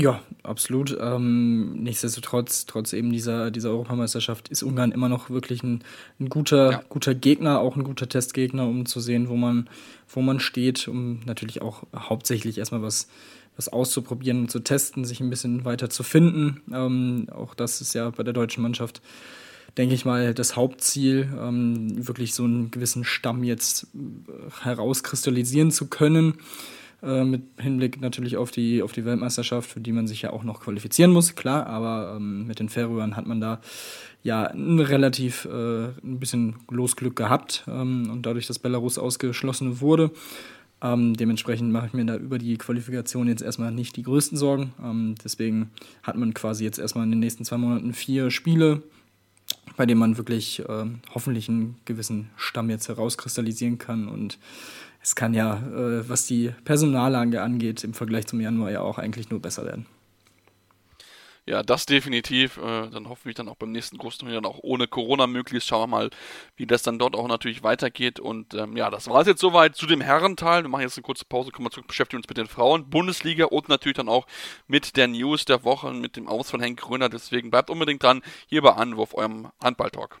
Ja, absolut. Ähm, nichtsdestotrotz, trotz eben dieser, dieser Europameisterschaft, ist Ungarn immer noch wirklich ein, ein guter, ja. guter Gegner, auch ein guter Testgegner, um zu sehen, wo man, wo man steht, um natürlich auch hauptsächlich erstmal was, was auszuprobieren und zu testen, sich ein bisschen weiter zu finden. Ähm, auch das ist ja bei der deutschen Mannschaft denke ich mal, das Hauptziel, ähm, wirklich so einen gewissen Stamm jetzt äh, herauskristallisieren zu können. Äh, mit Hinblick natürlich auf die, auf die Weltmeisterschaft, für die man sich ja auch noch qualifizieren muss, klar, aber ähm, mit den Färöern hat man da ja ein relativ äh, ein bisschen Losglück gehabt ähm, und dadurch, dass Belarus ausgeschlossen wurde. Ähm, dementsprechend mache ich mir da über die Qualifikation jetzt erstmal nicht die größten Sorgen. Ähm, deswegen hat man quasi jetzt erstmal in den nächsten zwei Monaten vier Spiele bei dem man wirklich äh, hoffentlich einen gewissen Stamm jetzt herauskristallisieren kann. Und es kann ja, äh, was die Personallage angeht, im Vergleich zum Januar ja auch eigentlich nur besser werden. Ja, das definitiv. Äh, dann hoffen wir dann auch beim nächsten großen Turnier dann auch ohne Corona möglichst. Schauen wir mal, wie das dann dort auch natürlich weitergeht. Und ähm, ja, das war es jetzt soweit zu dem Herrenteil. Wir machen jetzt eine kurze Pause, kommen wir zurück, beschäftigen uns mit den Frauen, Bundesliga und natürlich dann auch mit der News der Woche, mit dem Aus von Henk Gröner. Deswegen bleibt unbedingt dran, hier bei Anwurf, eurem Handball-Talk.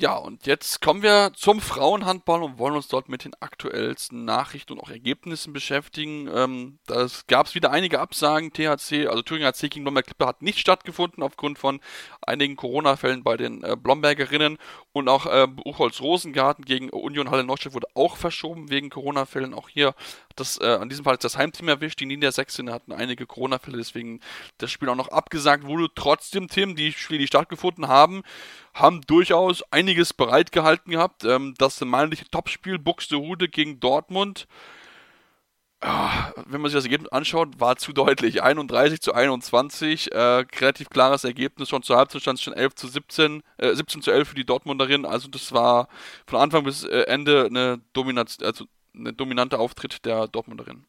Ja, und jetzt kommen wir zum Frauenhandball und wollen uns dort mit den aktuellsten Nachrichten und auch Ergebnissen beschäftigen. Ähm, das gab es wieder einige Absagen. THC, also Thüringer HC gegen Blomberg Klippe hat nicht stattgefunden aufgrund von einigen Corona-Fällen bei den äh, Blombergerinnen. Und auch äh, Buchholz Rosengarten gegen Union Halle Neustadt wurde auch verschoben wegen Corona-Fällen. Auch hier das, äh, an diesem Fall ist das Heimteam erwischt. Die Niedersächsinnen hatten einige Corona-Fälle, deswegen das Spiel auch noch abgesagt wurde. Trotzdem, Tim, die Spiele, die stattgefunden haben, haben durchaus einiges bereitgehalten gehabt. Ähm, das semeinliche Topspiel Buxtehude gegen Dortmund. Ja, wenn man sich das Ergebnis anschaut, war zu deutlich. 31 zu 21, äh, relativ klares Ergebnis, schon zur Halbzeit schon 11 zu 17, äh, 17 zu 11 für die Dortmunderin. Also das war von Anfang bis äh, Ende eine, Dominaz also eine dominante Auftritt der Dortmunderin.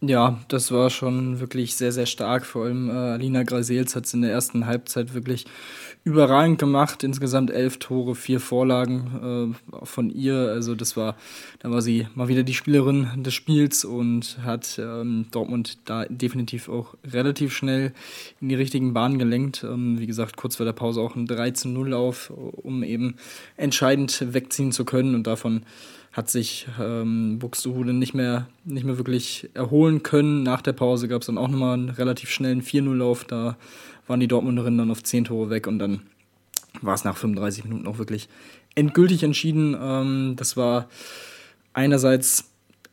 Ja, das war schon wirklich sehr, sehr stark. Vor allem äh, Alina Grasels hat es in der ersten Halbzeit wirklich überragend gemacht. Insgesamt elf Tore, vier Vorlagen äh, von ihr. Also das war, da war sie mal wieder die Spielerin des Spiels und hat ähm, Dortmund da definitiv auch relativ schnell in die richtigen Bahnen gelenkt. Ähm, wie gesagt, kurz vor der Pause auch ein 13-0 auf, um eben entscheidend wegziehen zu können und davon hat sich ähm, Buxtehude nicht mehr, nicht mehr wirklich erholen können. Nach der Pause gab es dann auch nochmal einen relativ schnellen 4-0-Lauf. Da waren die Dortmunderinnen dann auf 10 Tore weg und dann war es nach 35 Minuten auch wirklich endgültig entschieden. Ähm, das war einerseits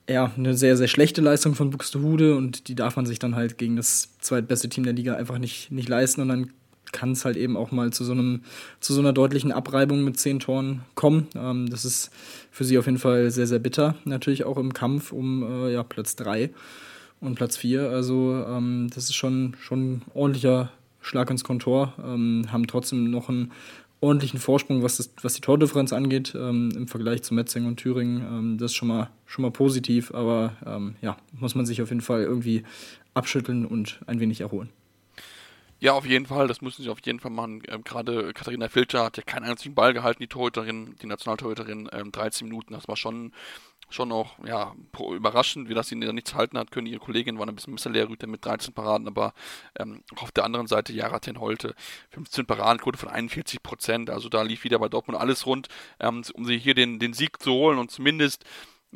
ja, eine sehr, sehr schlechte Leistung von Buxtehude und die darf man sich dann halt gegen das zweitbeste Team der Liga einfach nicht, nicht leisten und dann kann es halt eben auch mal zu so einem, zu so einer deutlichen Abreibung mit zehn Toren kommen. Ähm, das ist für sie auf jeden Fall sehr, sehr bitter. Natürlich auch im Kampf um äh, ja, Platz 3 und Platz 4. Also ähm, das ist schon, schon ein ordentlicher Schlag ins Kontor. Ähm, haben trotzdem noch einen ordentlichen Vorsprung, was, das, was die Tordifferenz angeht, ähm, im Vergleich zu Metzing und Thüringen. Ähm, das ist schon mal, schon mal positiv, aber ähm, ja, muss man sich auf jeden Fall irgendwie abschütteln und ein wenig erholen. Ja, auf jeden Fall, das müssen sie auf jeden Fall machen. Ähm, Gerade Katharina Filter hat ja keinen einzigen Ball gehalten, die Torhüterin, die Nationaltorhüterin, ähm, 13 Minuten, das war schon, schon auch ja, überraschend, wie das sie da nichts halten hat können. Ihre Kollegin war ein bisschen besser Lehrrüter mit 13 Paraden, aber ähm, auch auf der anderen Seite Jara Ten Holte, 15 Paradenquote von 41 Prozent, also da lief wieder bei Dortmund alles rund, ähm, um sie hier den, den Sieg zu holen und zumindest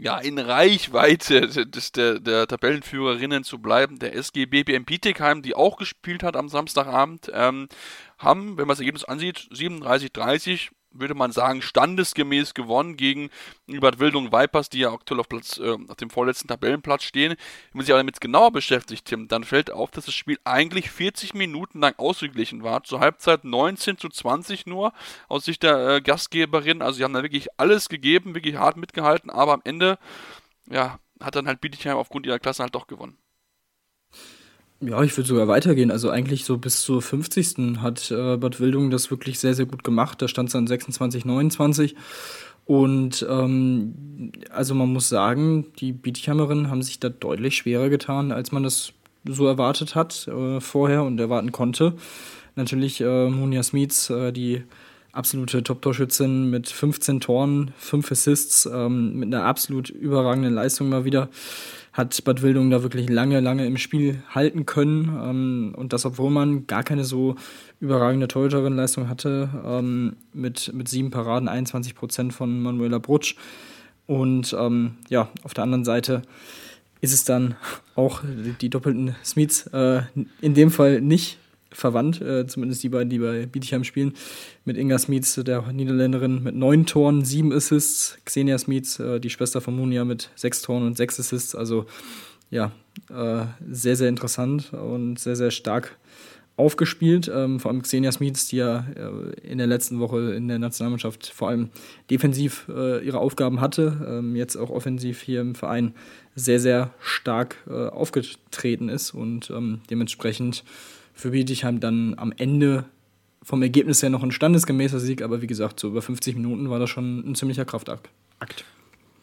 ja, in Reichweite des, der, der Tabellenführerinnen zu bleiben. Der SG BBM Bietigheim, die auch gespielt hat am Samstagabend, ähm, haben, wenn man das Ergebnis ansieht, 37-30 würde man sagen, standesgemäß gewonnen gegen Bad Wildung Vipers, die ja aktuell auf, Platz, äh, auf dem vorletzten Tabellenplatz stehen. Wenn man sich aber damit genauer beschäftigt, Tim, dann fällt auf, dass das Spiel eigentlich 40 Minuten lang ausgeglichen war. Zur Halbzeit 19 zu 20 nur aus Sicht der äh, Gastgeberin. Also sie haben da wirklich alles gegeben, wirklich hart mitgehalten, aber am Ende, ja, hat dann halt Bietigheim aufgrund ihrer Klasse halt doch gewonnen. Ja, ich würde sogar weitergehen. Also eigentlich so bis zur 50. hat äh, Bad Wildung das wirklich sehr, sehr gut gemacht. Da stand es dann 26, 29. Und ähm, also man muss sagen, die Bietigheimerinnen haben sich da deutlich schwerer getan, als man das so erwartet hat äh, vorher und erwarten konnte. Natürlich äh, Monia Smits, äh, die absolute Top-Torschützin mit 15 Toren, 5 Assists, ähm, mit einer absolut überragenden Leistung mal wieder hat Bad Wildung da wirklich lange, lange im Spiel halten können. Ähm, und das, obwohl man gar keine so überragende Torhüterin-Leistung hatte, ähm, mit, mit sieben Paraden, 21 Prozent von Manuela Brutsch. Und ähm, ja, auf der anderen Seite ist es dann auch die doppelten Smiths äh, in dem Fall nicht verwandt, äh, zumindest die beiden, die bei Bietigheim spielen, mit Inga Smits, der Niederländerin, mit neun Toren, sieben Assists, Xenia Smits, äh, die Schwester von Munia, mit sechs Toren und sechs Assists. Also ja, äh, sehr, sehr interessant und sehr, sehr stark aufgespielt. Ähm, vor allem Xenia Smith, die ja äh, in der letzten Woche in der Nationalmannschaft vor allem defensiv äh, ihre Aufgaben hatte, ähm, jetzt auch offensiv hier im Verein sehr, sehr stark äh, aufgetreten ist und ähm, dementsprechend für Bietigheim dann am Ende vom Ergebnis her noch ein standesgemäßer Sieg, aber wie gesagt, so über 50 Minuten war das schon ein ziemlicher Kraftakt.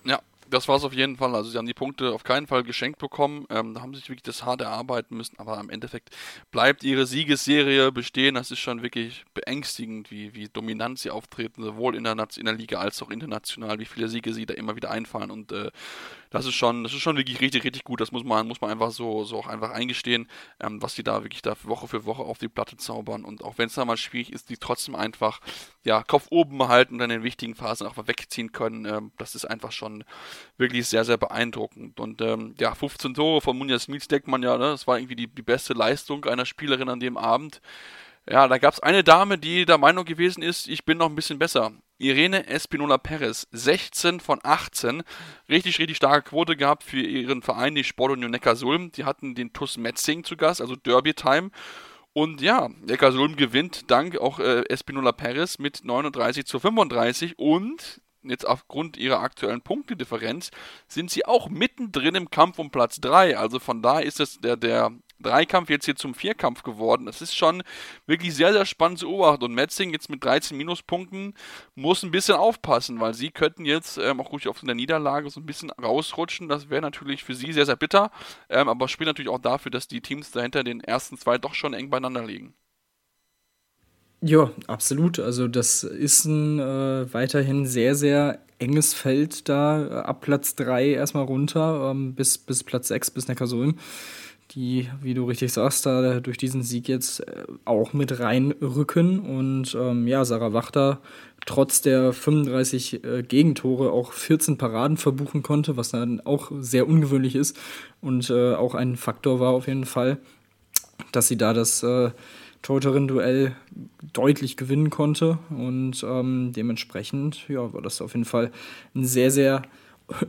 Ja, das war es auf jeden Fall. Also sie haben die Punkte auf keinen Fall geschenkt bekommen. Ähm, da haben sie sich wirklich das hart erarbeiten müssen. Aber im Endeffekt bleibt ihre Siegesserie bestehen. Das ist schon wirklich beängstigend, wie, wie dominant sie auftreten, sowohl in der, in der Liga als auch international, wie viele Siege sie da immer wieder einfallen. Und äh, das ist schon, das ist schon wirklich richtig, richtig gut. Das muss man, muss man einfach so, so auch einfach eingestehen, ähm, was die da wirklich da Woche für Woche auf die Platte zaubern. Und auch wenn es da mal schwierig ist, die trotzdem einfach ja, Kopf oben behalten und dann in den wichtigen Phasen auch mal wegziehen können. Ähm, das ist einfach schon wirklich sehr, sehr beeindruckend. Und ähm, ja, 15 Tore von Munja Smith denkt man ja, ne? das war irgendwie die, die beste Leistung einer Spielerin an dem Abend. Ja, da gab es eine Dame, die der Meinung gewesen ist, ich bin noch ein bisschen besser. Irene Espinola Perez, 16 von 18. Richtig, richtig starke Quote gehabt für ihren Verein, die Sport Union Neckarsulm. Die hatten den TuS Metzing zu Gast, also Derby Time. Und ja, Neckarsulm gewinnt dank auch äh, Espinola Perez mit 39 zu 35 und jetzt aufgrund ihrer aktuellen Punktedifferenz sind sie auch mittendrin im Kampf um Platz 3. Also von da ist es der, der Dreikampf jetzt hier zum Vierkampf geworden. Das ist schon wirklich sehr, sehr spannend zu beobachten. Und Metzing jetzt mit 13 Minuspunkten muss ein bisschen aufpassen, weil sie könnten jetzt ähm, auch ruhig auf der Niederlage so ein bisschen rausrutschen. Das wäre natürlich für sie sehr, sehr bitter. Ähm, aber spielt natürlich auch dafür, dass die Teams dahinter den ersten zwei doch schon eng beieinander liegen. Ja, absolut. Also das ist ein äh, weiterhin sehr, sehr enges Feld da äh, ab Platz 3 erstmal runter ähm, bis, bis Platz 6 bis Neckarsulm die, wie du richtig sagst, da durch diesen Sieg jetzt äh, auch mit reinrücken. Und ähm, ja, Sarah Wachter trotz der 35 äh, Gegentore auch 14 Paraden verbuchen konnte, was dann auch sehr ungewöhnlich ist und äh, auch ein Faktor war auf jeden Fall, dass sie da das äh, Torhüterin-Duell deutlich gewinnen konnte. Und ähm, dementsprechend ja, war das auf jeden Fall ein sehr, sehr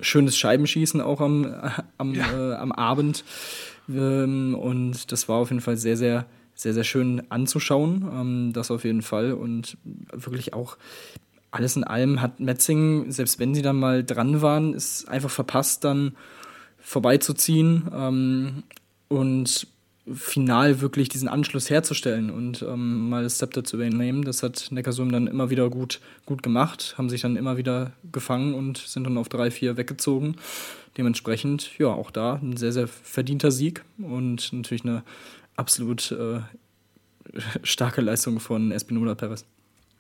schönes Scheibenschießen auch am, am, ja. äh, am Abend. Ähm, und das war auf jeden Fall sehr, sehr, sehr, sehr schön anzuschauen. Ähm, das auf jeden Fall. Und wirklich auch alles in allem hat Metzing, selbst wenn sie dann mal dran waren, ist einfach verpasst, dann vorbeizuziehen. Ähm, und final wirklich diesen Anschluss herzustellen und ähm, mal das Zepter zu übernehmen. Das hat Neckarsulm dann immer wieder gut, gut gemacht, haben sich dann immer wieder gefangen und sind dann auf 3-4 weggezogen. Dementsprechend, ja, auch da ein sehr, sehr verdienter Sieg und natürlich eine absolut äh, starke Leistung von Espinola Perez.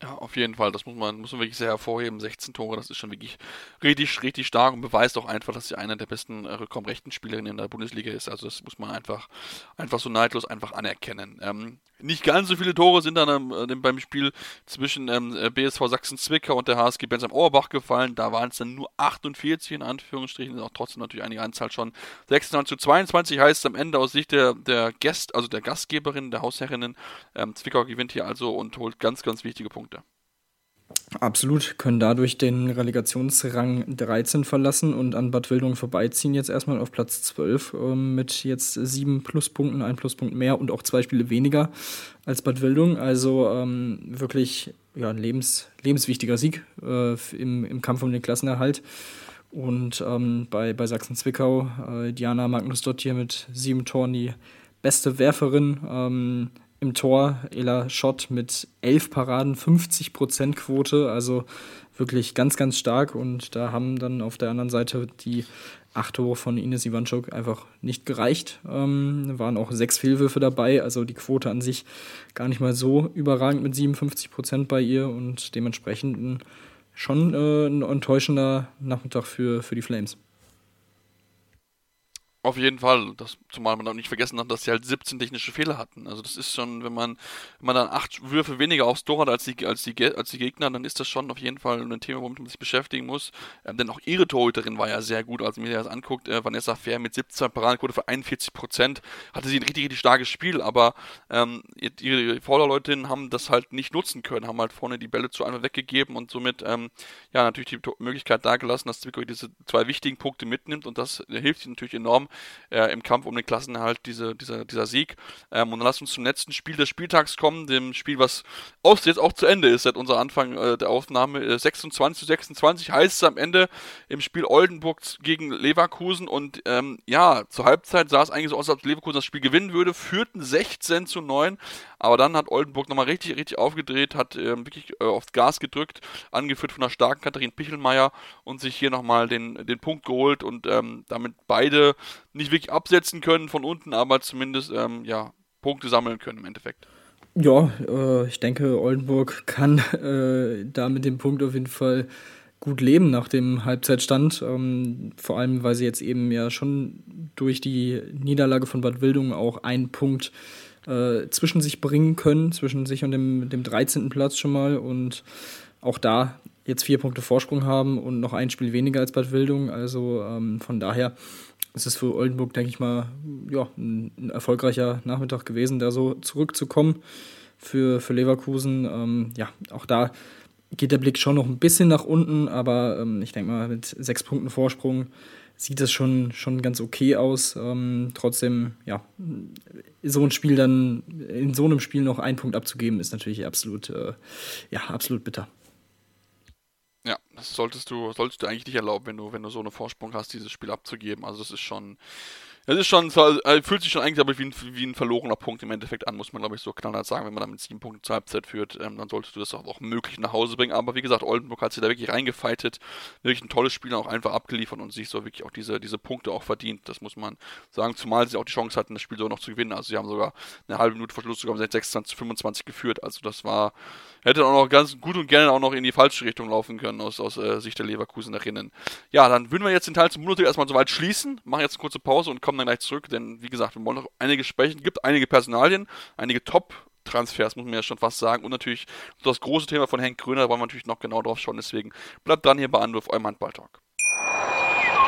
Ja, auf jeden Fall. Das muss man, muss man wirklich sehr hervorheben. 16 Tore, das ist schon wirklich richtig, richtig stark und beweist auch einfach, dass sie eine der besten äh, rückraumrechten Spielerinnen in der Bundesliga ist. Also das muss man einfach, einfach so neidlos einfach anerkennen. Ähm, nicht ganz so viele Tore sind dann ähm, beim Spiel zwischen ähm, BSV Sachsen-Zwickau und der HSG Bensheim Auerbach gefallen. Da waren es dann nur 48 in Anführungsstrichen, auch trotzdem natürlich einige Anzahl schon. 26 zu 22 heißt es am Ende aus Sicht der, der Gäste, also der Gastgeberin, der Hausherrinnen. Ähm, Zwickau gewinnt hier also und holt ganz, ganz wichtige Punkte. Absolut, können dadurch den Relegationsrang 13 verlassen und an Bad Wildung vorbeiziehen, jetzt erstmal auf Platz 12 ähm, mit jetzt sieben Pluspunkten, ein Pluspunkt mehr und auch zwei Spiele weniger als Bad Wildung. Also ähm, wirklich ja, ein lebens, lebenswichtiger Sieg äh, im, im Kampf um den Klassenerhalt. Und ähm, bei, bei Sachsen-Zwickau, äh, Diana Magnus dort hier mit sieben Toren die beste Werferin. Im Tor. Ela Schott mit elf Paraden, 50% Quote, also wirklich ganz, ganz stark. Und da haben dann auf der anderen Seite die acht Tore von Ines Ivanchuk einfach nicht gereicht. Ähm, waren auch sechs Fehlwürfe dabei, also die Quote an sich gar nicht mal so überragend mit 57 Prozent bei ihr und dementsprechend schon äh, ein enttäuschender Nachmittag für, für die Flames. Auf jeden Fall, das, zumal man auch nicht vergessen hat, dass sie halt 17 technische Fehler hatten. Also das ist schon, wenn man, wenn man dann acht Würfe weniger aufs Tor hat als die, als die, als die Gegner, dann ist das schon auf jeden Fall ein Thema, womit man sich beschäftigen muss. Ähm, denn auch ihre Torhüterin war ja sehr gut, als man sich das anguckt. Äh, Vanessa Fair mit 17 Paradenquote für 41 Prozent hatte sie ein richtig, richtig starkes Spiel, aber ähm, ihre Vorderleutinnen haben das halt nicht nutzen können, haben halt vorne die Bälle zu einmal weggegeben und somit ähm, ja natürlich die Möglichkeit dargelassen, dass Zwickau diese zwei wichtigen Punkte mitnimmt und das hilft ihnen natürlich enorm äh, im Kampf um den Klassenerhalt diese, dieser, dieser Sieg. Ähm, und dann lass uns zum letzten Spiel des Spieltags kommen, dem Spiel, was aus jetzt auch zu Ende ist, seit unser Anfang äh, der Aufnahme. Äh, 26 zu 26 heißt es am Ende im Spiel Oldenburg gegen Leverkusen. Und ähm, ja, zur Halbzeit sah es eigentlich so aus, als ob Leverkusen das Spiel gewinnen würde, führten 16 zu 9. Aber dann hat Oldenburg nochmal richtig, richtig aufgedreht, hat ähm, wirklich äh, aufs Gas gedrückt, angeführt von der starken Katharin Pichelmeier und sich hier nochmal den, den Punkt geholt und ähm, damit beide nicht wirklich absetzen können von unten, aber zumindest ähm, ja, Punkte sammeln können im Endeffekt. Ja, äh, ich denke, Oldenburg kann äh, da mit dem Punkt auf jeden Fall gut leben nach dem Halbzeitstand. Ähm, vor allem, weil sie jetzt eben ja schon durch die Niederlage von Bad Wildung auch einen Punkt äh, zwischen sich bringen können, zwischen sich und dem, dem 13. Platz schon mal. Und auch da jetzt vier Punkte Vorsprung haben und noch ein Spiel weniger als Bad Wildung. Also ähm, von daher ist es für Oldenburg, denke ich mal, ja, ein, ein, erfolgreicher Nachmittag gewesen, da so zurückzukommen für, für Leverkusen. Ähm, ja, auch da geht der Blick schon noch ein bisschen nach unten, aber ähm, ich denke mal, mit sechs Punkten Vorsprung sieht es schon, schon ganz okay aus. Ähm, trotzdem, ja, so ein Spiel dann, in so einem Spiel noch einen Punkt abzugeben, ist natürlich absolut, äh, ja, absolut bitter. Ja, das solltest du, solltest du eigentlich nicht erlauben, wenn du, wenn du so einen Vorsprung hast, dieses Spiel abzugeben. Also das ist schon, das ist schon, also fühlt sich schon eigentlich aber wie ein, wie ein verlorener Punkt im Endeffekt an, muss man glaube ich so knallhart sagen. Wenn man dann mit sieben Punkten zur Halbzeit führt, ähm, dann solltest du das auch, auch möglich nach Hause bringen. Aber wie gesagt, Oldenburg hat sich da wirklich reingefeitet, wirklich ein tolles Spiel auch einfach abgeliefert und sich so wirklich auch diese, diese Punkte auch verdient. Das muss man sagen, zumal sie auch die Chance hatten, das Spiel so noch zu gewinnen. Also sie haben sogar eine halbe Minute vor Schluss sogar mit 26 zu 25 geführt. Also das war, hätte auch noch ganz gut und gerne auch noch in die falsche Richtung laufen können aus, aus äh, Sicht der Leverkusenerinnen. Ja, dann würden wir jetzt den Teil zum Bundesliga erstmal soweit schließen, machen jetzt eine kurze Pause und kommen dann gleich zurück, denn wie gesagt, wir wollen noch einige sprechen. Es gibt einige Personalien, einige Top- Transfers, muss man ja schon fast sagen. Und natürlich das große Thema von Henk Gröner, da wollen wir natürlich noch genau drauf schauen. Deswegen bleibt dran hier bei Anruf, eurem Handballtalk.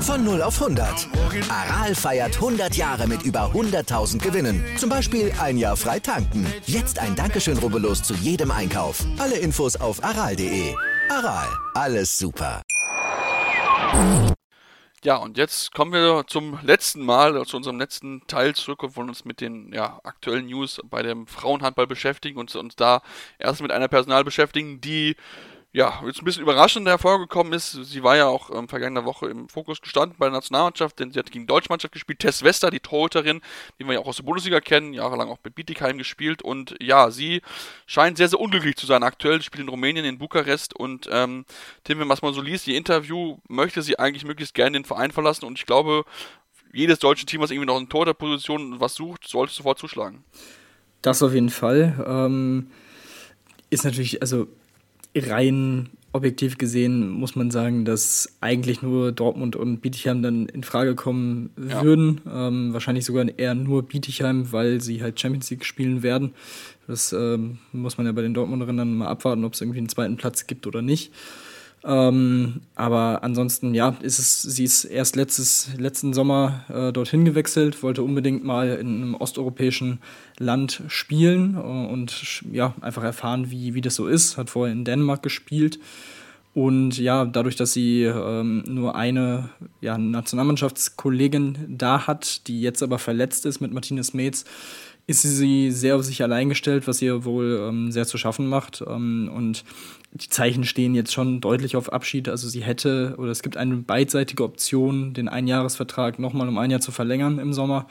Von 0 auf 100. Aral feiert 100 Jahre mit über 100.000 Gewinnen. Zum Beispiel ein Jahr frei tanken. Jetzt ein Dankeschön, rubbellos zu jedem Einkauf. Alle Infos auf aral.de. Aral, alles super. Ja, und jetzt kommen wir zum letzten Mal, zu unserem letzten Teil zurück und wollen uns mit den ja, aktuellen News bei dem Frauenhandball beschäftigen und uns da erst mit einer Personal beschäftigen, die ja, jetzt ein bisschen überraschend hervorgekommen ist. Sie war ja auch ähm, vergangene Woche im Fokus gestanden bei der Nationalmannschaft, denn sie hat gegen die Deutschmannschaft gespielt. Tess Wester, die Torhüterin, die wir ja auch aus der Bundesliga kennen, jahrelang auch bei Bietigheim gespielt. Und ja, sie scheint sehr, sehr unglücklich zu sein. Aktuell spielt in Rumänien, in Bukarest. Und ähm, Tim, wenn man so liest, ihr Interview möchte sie eigentlich möglichst gerne den Verein verlassen. Und ich glaube, jedes deutsche Team, was irgendwie noch in Torhüterposition was sucht, sollte sofort zuschlagen. Das auf jeden Fall. Ähm, ist natürlich, also rein objektiv gesehen muss man sagen, dass eigentlich nur Dortmund und Bietigheim dann in Frage kommen ja. würden. Ähm, wahrscheinlich sogar eher nur Bietigheim, weil sie halt Champions League spielen werden. Das ähm, muss man ja bei den Dortmunderinnen dann mal abwarten, ob es irgendwie einen zweiten Platz gibt oder nicht. Ähm, aber ansonsten, ja, ist es, sie ist erst letztes, letzten Sommer äh, dorthin gewechselt, wollte unbedingt mal in einem osteuropäischen Land spielen äh, und ja, einfach erfahren, wie, wie das so ist. Hat vorher in Dänemark gespielt. Und ja, dadurch, dass sie ähm, nur eine ja, Nationalmannschaftskollegin da hat, die jetzt aber verletzt ist mit Martinez Metz, ist sie sehr auf sich allein gestellt, was ihr wohl ähm, sehr zu schaffen macht. Ähm, und die Zeichen stehen jetzt schon deutlich auf Abschied. Also sie hätte oder es gibt eine beidseitige Option, den Einjahresvertrag nochmal um ein Jahr zu verlängern im Sommer.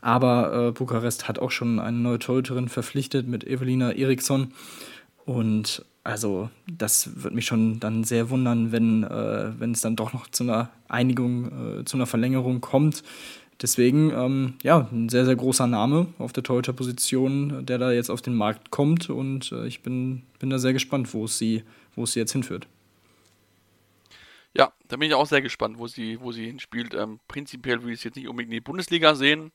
Aber äh, Bukarest hat auch schon eine neue Torhüterin verpflichtet mit Evelina Eriksson. Und also das würde mich schon dann sehr wundern, wenn, äh, es dann doch noch zu einer Einigung, äh, zu einer Verlängerung kommt. Deswegen, ähm, ja, ein sehr, sehr großer Name auf der Torhüter-Position, der da jetzt auf den Markt kommt und äh, ich bin, bin da sehr gespannt, wo es sie, wo es sie jetzt hinführt. Ja, da bin ich auch sehr gespannt, wo sie, wo sie hinspielt. Ähm, prinzipiell würde ich es jetzt nicht unbedingt in die Bundesliga sehen.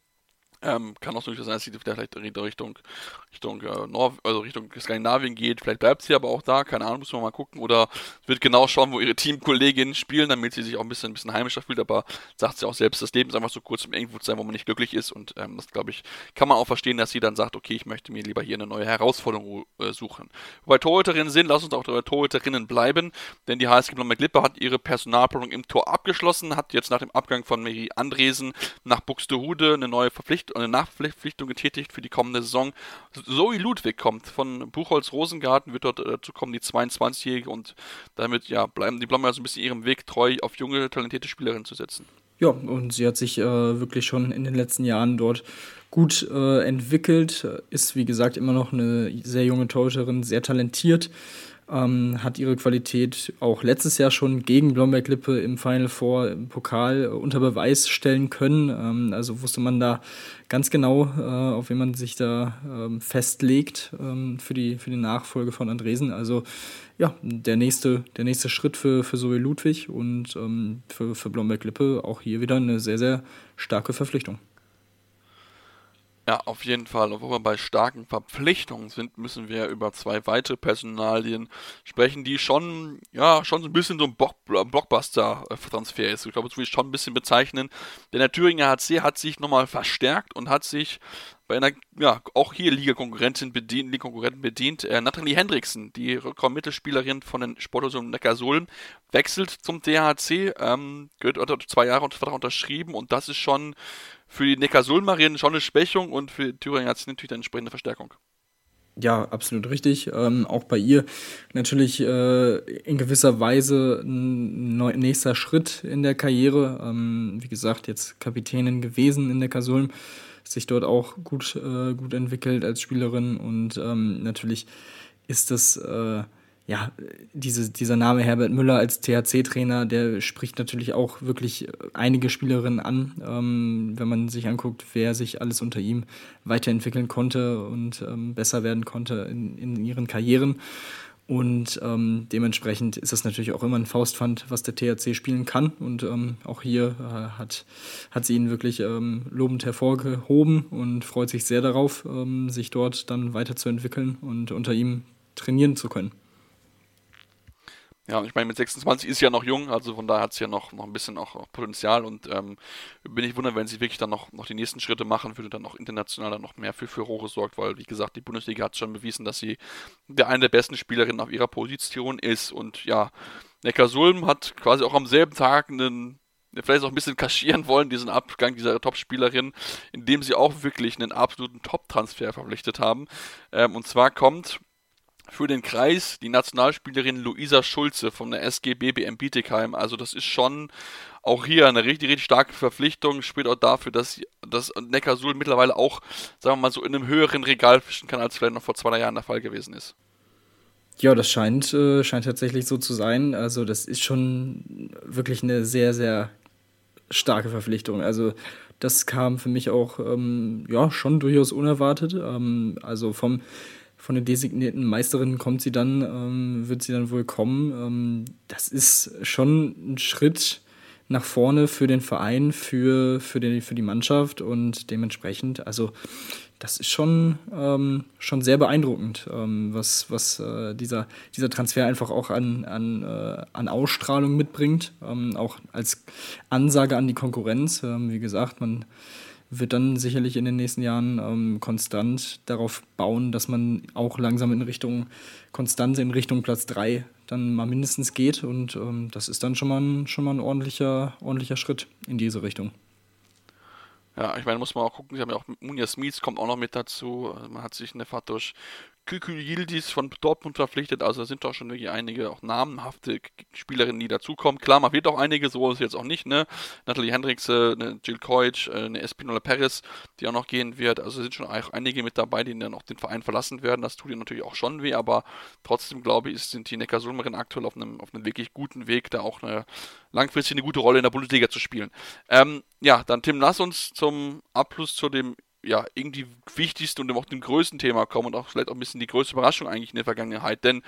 Ähm, kann auch durchaus sein, dass sie vielleicht Richtung, Richtung, äh, Nor also Richtung Skandinavien geht. Vielleicht bleibt sie aber auch da, keine Ahnung, muss man mal gucken. Oder wird genau schauen, wo ihre Teamkolleginnen spielen, damit sie sich auch ein bisschen, ein bisschen heimischer fühlt. Aber sagt sie auch selbst, das Leben ist einfach so kurz im irgendwo zu sein, wo man nicht glücklich ist. Und ähm, das, glaube ich, kann man auch verstehen, dass sie dann sagt, okay, ich möchte mir lieber hier eine neue Herausforderung äh, suchen. Wobei Torhüterinnen sind, lass uns auch Torhüterinnen bleiben, denn die HSG Blomberg Lippe hat ihre Personalplanung im Tor abgeschlossen, hat jetzt nach dem Abgang von Mary Andresen nach Buxtehude eine neue Verpflichtung eine Nachverpflichtung getätigt für die kommende Saison. Zoe Ludwig kommt von Buchholz Rosengarten, wird dort dazu kommen, die 22-Jährige und damit ja bleiben die Blommer so ein bisschen ihrem Weg treu, auf junge, talentierte Spielerinnen zu setzen. Ja, und sie hat sich äh, wirklich schon in den letzten Jahren dort gut äh, entwickelt, ist wie gesagt immer noch eine sehr junge Torhüterin, sehr talentiert ähm, hat ihre Qualität auch letztes Jahr schon gegen Blomberg-Lippe im Final Four im Pokal unter Beweis stellen können. Ähm, also wusste man da ganz genau, äh, auf wen man sich da ähm, festlegt ähm, für, die, für die Nachfolge von Andresen. Also ja, der nächste, der nächste Schritt für, für Zoe Ludwig und ähm, für, für Blomberg-Lippe auch hier wieder eine sehr, sehr starke Verpflichtung. Ja, auf jeden Fall. Obwohl wir bei starken Verpflichtungen sind, müssen wir über zwei weitere Personalien sprechen, die schon, ja, schon so ein bisschen so ein Blockbuster-Transfer ist. Ich glaube, das würde ich schon ein bisschen bezeichnen. Denn der Thüringer HC hat sich nochmal verstärkt und hat sich bei einer, ja, auch hier Liga-Konkurrentin bedient, Liga-Konkurrenten bedient. Äh, Nathalie Hendriksen, die Rückraum-Mittelspielerin von den Sporthosen Neckarsulm, wechselt zum DHC, ähm, gehört zwei Jahre unter Vertrag unterschrieben und das ist schon für die Neckarsulmarien schon eine Schwächung und für Thüringen hat es natürlich eine entsprechende Verstärkung. Ja, absolut richtig. Ähm, auch bei ihr natürlich äh, in gewisser Weise ein nächster Schritt in der Karriere. Ähm, wie gesagt, jetzt Kapitänin gewesen in der Kasulm, sich dort auch gut, äh, gut entwickelt als Spielerin und ähm, natürlich ist das äh, ja, diese, dieser Name Herbert Müller als THC-Trainer, der spricht natürlich auch wirklich einige Spielerinnen an, ähm, wenn man sich anguckt, wer sich alles unter ihm weiterentwickeln konnte und ähm, besser werden konnte in, in ihren Karrieren. Und ähm, dementsprechend ist das natürlich auch immer ein Faustpfand, was der THC spielen kann. Und ähm, auch hier äh, hat, hat sie ihn wirklich ähm, lobend hervorgehoben und freut sich sehr darauf, ähm, sich dort dann weiterzuentwickeln und unter ihm trainieren zu können. Ja, ich meine, mit 26 ist sie ja noch jung, also von daher hat sie ja noch, noch ein bisschen auch, auch Potenzial und ähm, bin ich wundern, wenn sie wirklich dann noch, noch die nächsten Schritte machen würde, dann noch international dann noch mehr für Furore sorgt, weil, wie gesagt, die Bundesliga hat schon bewiesen, dass sie der eine der besten Spielerinnen auf ihrer Position ist und ja, Neckarsulm hat quasi auch am selben Tag einen vielleicht auch ein bisschen kaschieren wollen, diesen Abgang dieser Top-Spielerin, indem sie auch wirklich einen absoluten Top-Transfer verpflichtet haben. Ähm, und zwar kommt für den Kreis die Nationalspielerin Luisa Schulze von der SG BBM Bietigheim. Also das ist schon auch hier eine richtig, richtig starke Verpflichtung. Spielt auch dafür, dass, dass Neckarsul mittlerweile auch, sagen wir mal so, in einem höheren Regal fischen kann, als vielleicht noch vor zwei drei Jahren der Fall gewesen ist. Ja, das scheint, äh, scheint tatsächlich so zu sein. Also das ist schon wirklich eine sehr, sehr starke Verpflichtung. Also das kam für mich auch ähm, ja, schon durchaus unerwartet. Ähm, also vom von der designierten Meisterin kommt sie dann, ähm, wird sie dann wohl kommen. Ähm, das ist schon ein Schritt nach vorne für den Verein, für, für, den, für die Mannschaft und dementsprechend, also das ist schon, ähm, schon sehr beeindruckend, ähm, was, was äh, dieser, dieser Transfer einfach auch an, an, äh, an Ausstrahlung mitbringt, ähm, auch als Ansage an die Konkurrenz. Ähm, wie gesagt, man wird dann sicherlich in den nächsten Jahren ähm, konstant darauf bauen, dass man auch langsam in Richtung Konstanz, in Richtung Platz 3 dann mal mindestens geht. Und ähm, das ist dann schon mal ein, schon mal ein ordentlicher, ordentlicher Schritt in diese Richtung. Ja, ich meine, muss man auch gucken, sie haben ja auch Munja Smith kommt auch noch mit dazu. Also man hat sich eine Fahrt durch Kükü Yildiz von Dortmund verpflichtet, also da sind doch schon wirklich einige auch namenhafte Spielerinnen, die dazukommen. Klar, man wird auch einige, so ist es jetzt auch nicht, ne? Natalie Hendricks, eine Jill Koich, äh, eine Espinola Perez, die auch noch gehen wird. Also sind schon auch einige mit dabei, die dann auch den Verein verlassen werden. Das tut ihnen natürlich auch schon weh, aber trotzdem glaube ich, sind die Neckarsulmerinnen aktuell auf einem, auf einem wirklich guten Weg, da auch eine langfristig eine gute Rolle in der Bundesliga zu spielen. Ähm, ja, dann Tim, lass uns zum Abschluss zu dem ja, irgendwie wichtigsten und auch dem größten Thema kommen und auch vielleicht auch ein bisschen die größte Überraschung eigentlich in der Vergangenheit. Denn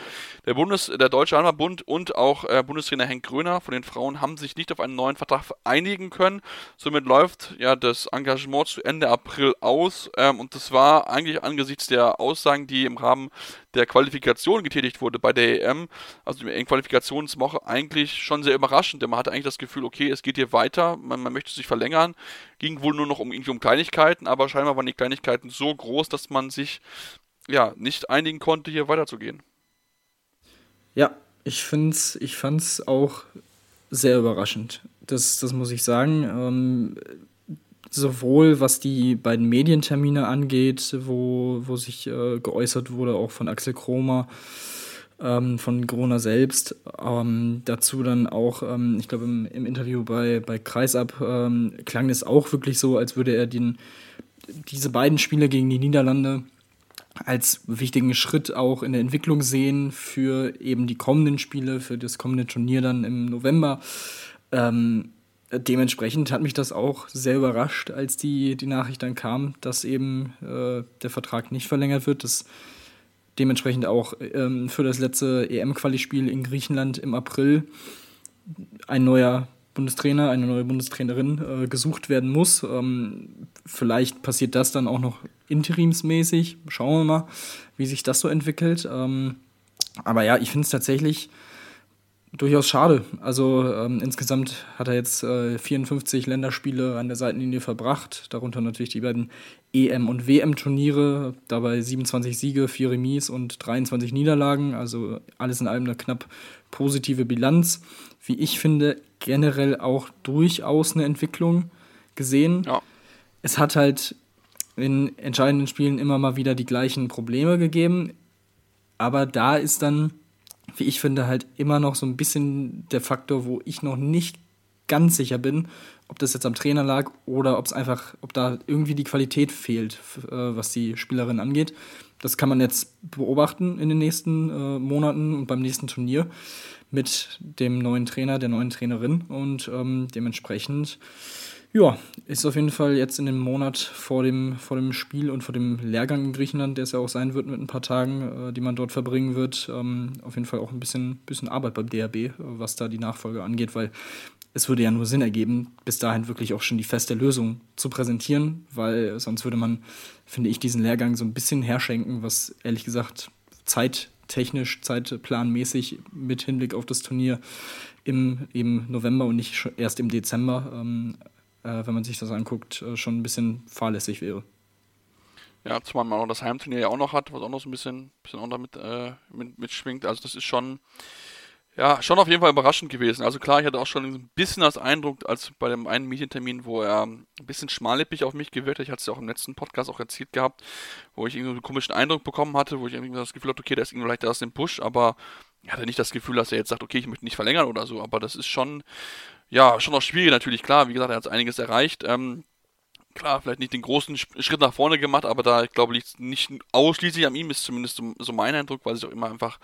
der Bundes, der Deutsche Handballbund und auch äh, Bundestrainer Henk Gröner von den Frauen haben sich nicht auf einen neuen Vertrag einigen können. Somit läuft ja das Engagement zu Ende April aus ähm, und das war eigentlich angesichts der Aussagen, die im Rahmen der Qualifikation getätigt wurde bei der EM, also in Qualifikationswoche, eigentlich schon sehr überraschend. Denn man hatte eigentlich das Gefühl, okay, es geht hier weiter, man, man möchte sich verlängern. Ging wohl nur noch um irgendwie um Kleinigkeiten, aber scheinbar waren die Kleinigkeiten so groß, dass man sich ja nicht einigen konnte, hier weiterzugehen. Ja, ich find's, ich fand's auch sehr überraschend. Das, das muss ich sagen. Ähm, sowohl was die beiden Medientermine angeht, wo, wo sich äh, geäußert wurde, auch von Axel Kromer, ähm, von Corona selbst. Ähm, dazu dann auch, ähm, ich glaube, im, im, Interview bei, bei Kreisab ähm, klang es auch wirklich so, als würde er den, diese beiden Spiele gegen die Niederlande als wichtigen Schritt auch in der Entwicklung sehen für eben die kommenden Spiele, für das kommende Turnier dann im November. Ähm, dementsprechend hat mich das auch sehr überrascht, als die, die Nachricht dann kam, dass eben äh, der Vertrag nicht verlängert wird. Das dementsprechend auch ähm, für das letzte EM-Quali-Spiel in Griechenland im April ein neuer Bundestrainer, eine neue Bundestrainerin äh, gesucht werden muss. Ähm, vielleicht passiert das dann auch noch interimsmäßig. Schauen wir mal, wie sich das so entwickelt. Ähm, aber ja, ich finde es tatsächlich durchaus schade. Also ähm, insgesamt hat er jetzt äh, 54 Länderspiele an der Seitenlinie verbracht, darunter natürlich die beiden EM- und WM-Turniere, dabei 27 Siege, 4 Remis und 23 Niederlagen, also alles in allem eine knapp positive Bilanz. Wie ich finde, generell auch durchaus eine Entwicklung gesehen. Ja. Es hat halt in entscheidenden Spielen immer mal wieder die gleichen Probleme gegeben, aber da ist dann wie ich finde, halt immer noch so ein bisschen der Faktor, wo ich noch nicht ganz sicher bin, ob das jetzt am Trainer lag oder ob es einfach, ob da irgendwie die Qualität fehlt, äh, was die Spielerin angeht. Das kann man jetzt beobachten in den nächsten äh, Monaten und beim nächsten Turnier mit dem neuen Trainer, der neuen Trainerin und ähm, dementsprechend ja, ist auf jeden Fall jetzt in dem Monat vor dem, vor dem Spiel und vor dem Lehrgang in Griechenland, der es ja auch sein wird mit ein paar Tagen, äh, die man dort verbringen wird, ähm, auf jeden Fall auch ein bisschen, bisschen Arbeit beim DRB, äh, was da die Nachfolge angeht, weil es würde ja nur Sinn ergeben, bis dahin wirklich auch schon die feste Lösung zu präsentieren, weil sonst würde man, finde ich, diesen Lehrgang so ein bisschen herschenken, was ehrlich gesagt zeittechnisch, zeitplanmäßig mit Hinblick auf das Turnier im, im November und nicht erst im Dezember ähm, äh, wenn man sich das anguckt, äh, schon ein bisschen fahrlässig wäre. Ja, zumal man auch das Heimturnier ja auch noch hat, was auch noch so ein bisschen, bisschen auch damit äh, mit, mitschwingt. Also das ist schon, ja, schon auf jeden Fall überraschend gewesen. Also klar, ich hatte auch schon ein bisschen das Eindruck, als bei dem einen Medientermin, wo er ein bisschen schmallippig auf mich gewirkt hat, ich hatte es ja auch im letzten Podcast auch erzählt gehabt, wo ich irgendwie einen komischen Eindruck bekommen hatte, wo ich irgendwie das Gefühl hatte, okay, der ist irgendwie vielleicht aus dem Push, aber ich hatte nicht das Gefühl, dass er jetzt sagt, okay, ich möchte nicht verlängern oder so, aber das ist schon, ja, schon auch schwierig natürlich, klar. Wie gesagt, er hat einiges erreicht. Ähm, klar, vielleicht nicht den großen Schritt nach vorne gemacht, aber da, ich glaube, liegt nicht ausschließlich an ihm, ist zumindest so, mein Eindruck, weil sich auch immer einfach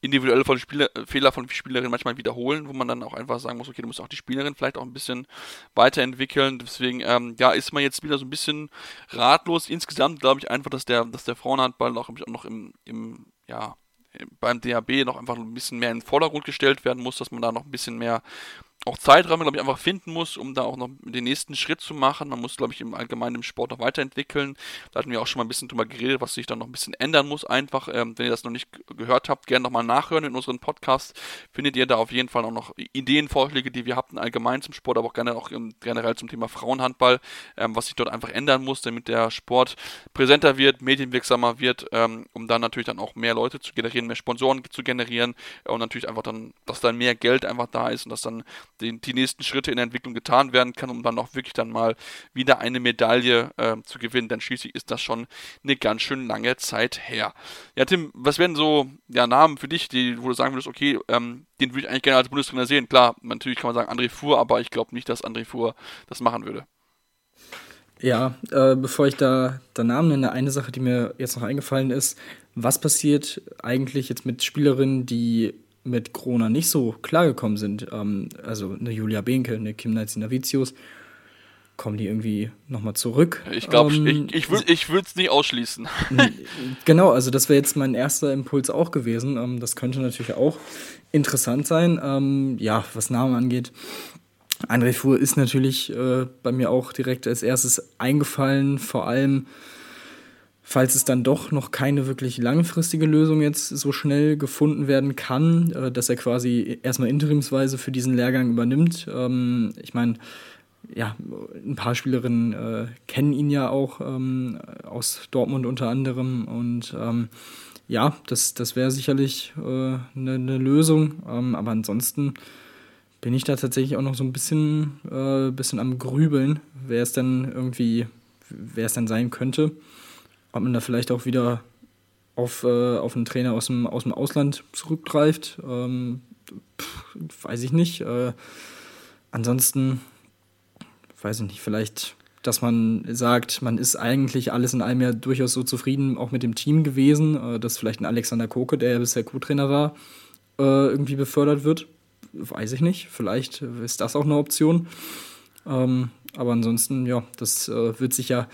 individuelle von Spieler, Fehler von Spielerinnen manchmal wiederholen, wo man dann auch einfach sagen muss, okay, du musst auch die Spielerin vielleicht auch ein bisschen weiterentwickeln. Deswegen, ähm, ja, ist man jetzt wieder so ein bisschen ratlos. Insgesamt glaube ich einfach, dass der, dass der Frauenhandball auch noch im, im ja, beim DHB noch einfach ein bisschen mehr in den Vordergrund gestellt werden muss, dass man da noch ein bisschen mehr auch Zeiträume, glaube ich, einfach finden muss, um da auch noch den nächsten Schritt zu machen. Man muss, glaube ich, im Allgemeinen im Sport noch weiterentwickeln. Da hatten wir auch schon mal ein bisschen drüber geredet, was sich dann noch ein bisschen ändern muss, einfach. Ähm, wenn ihr das noch nicht gehört habt, gerne nochmal nachhören in unseren Podcast. Findet ihr da auf jeden Fall auch noch Ideen, Vorschläge, die wir hatten, allgemein zum Sport, aber auch gerne auch generell zum Thema Frauenhandball, ähm, was sich dort einfach ändern muss, damit der Sport präsenter wird, medienwirksamer wird, ähm, um dann natürlich dann auch mehr Leute zu generieren, mehr Sponsoren zu generieren äh, und natürlich einfach dann, dass dann mehr Geld einfach da ist und dass dann die, die nächsten Schritte in der Entwicklung getan werden kann, um dann auch wirklich dann mal wieder eine Medaille äh, zu gewinnen. Denn schließlich ist das schon eine ganz schön lange Zeit her. Ja, Tim, was wären so ja, Namen für dich, die, wo du sagen würdest, okay, ähm, den würde ich eigentlich gerne als Bundestrainer sehen? Klar, natürlich kann man sagen André Fuhr, aber ich glaube nicht, dass André Fuhr das machen würde. Ja, äh, bevor ich da, da Namen nenne, eine Sache, die mir jetzt noch eingefallen ist, was passiert eigentlich jetzt mit Spielerinnen, die mit Corona nicht so klargekommen sind, ähm, also eine Julia Behnke, eine Kim Navicius, kommen die irgendwie nochmal zurück. Ich glaube, ähm, ich, ich würde es nicht ausschließen. genau, also das wäre jetzt mein erster Impuls auch gewesen. Ähm, das könnte natürlich auch interessant sein. Ähm, ja, was Namen angeht. André Fuhr ist natürlich äh, bei mir auch direkt als erstes eingefallen, vor allem falls es dann doch noch keine wirklich langfristige Lösung jetzt so schnell gefunden werden kann, äh, dass er quasi erstmal interimsweise für diesen Lehrgang übernimmt. Ähm, ich meine, ja, ein paar Spielerinnen äh, kennen ihn ja auch ähm, aus Dortmund unter anderem und ähm, ja, das, das wäre sicherlich eine äh, ne, ne Lösung, ähm, aber ansonsten bin ich da tatsächlich auch noch so ein bisschen, äh, bisschen am Grübeln, wer es denn irgendwie, wer es denn sein könnte ob man da vielleicht auch wieder auf, äh, auf einen Trainer aus dem, aus dem Ausland zurückgreift. Ähm, pff, weiß ich nicht. Äh, ansonsten, weiß ich nicht, vielleicht, dass man sagt, man ist eigentlich alles in allem ja durchaus so zufrieden, auch mit dem Team gewesen, äh, dass vielleicht ein Alexander Koke, der ja bisher Co-Trainer war, äh, irgendwie befördert wird. Weiß ich nicht. Vielleicht ist das auch eine Option. Ähm, aber ansonsten, ja, das äh, wird sich ja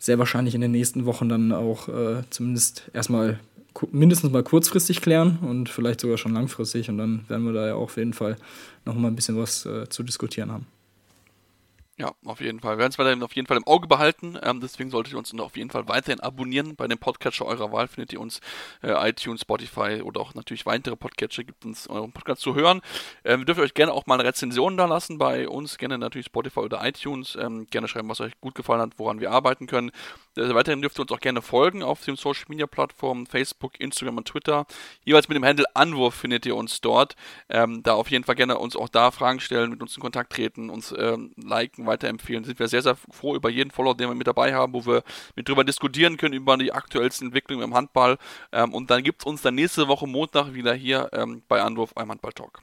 sehr wahrscheinlich in den nächsten Wochen dann auch äh, zumindest erstmal mindestens mal kurzfristig klären und vielleicht sogar schon langfristig. Und dann werden wir da ja auch auf jeden Fall noch mal ein bisschen was äh, zu diskutieren haben. Ja, auf jeden Fall. Wir werden es weiterhin auf jeden Fall im Auge behalten. Ähm, deswegen solltet ihr uns auf jeden Fall weiterhin abonnieren. Bei dem Podcatcher eurer Wahl findet ihr uns äh, iTunes, Spotify oder auch natürlich weitere Podcatcher gibt uns euren Podcast zu hören. Ähm, dürft ihr euch gerne auch mal eine Rezension da lassen bei uns. Gerne natürlich Spotify oder iTunes. Ähm, gerne schreiben, was euch gut gefallen hat, woran wir arbeiten können. Äh, weiterhin dürft ihr uns auch gerne folgen auf den Social Media Plattformen Facebook, Instagram und Twitter. Jeweils mit dem Handle Anwurf findet ihr uns dort. Ähm, da auf jeden Fall gerne uns auch da Fragen stellen, mit uns in Kontakt treten, uns ähm, liken, weiterempfehlen. Sind wir sehr, sehr froh über jeden Follower, den wir mit dabei haben, wo wir mit drüber diskutieren können, über die aktuellsten Entwicklungen im Handball. Ähm, und dann gibt es uns dann nächste Woche Montag wieder hier ähm, bei Anwurf beim Handball Talk.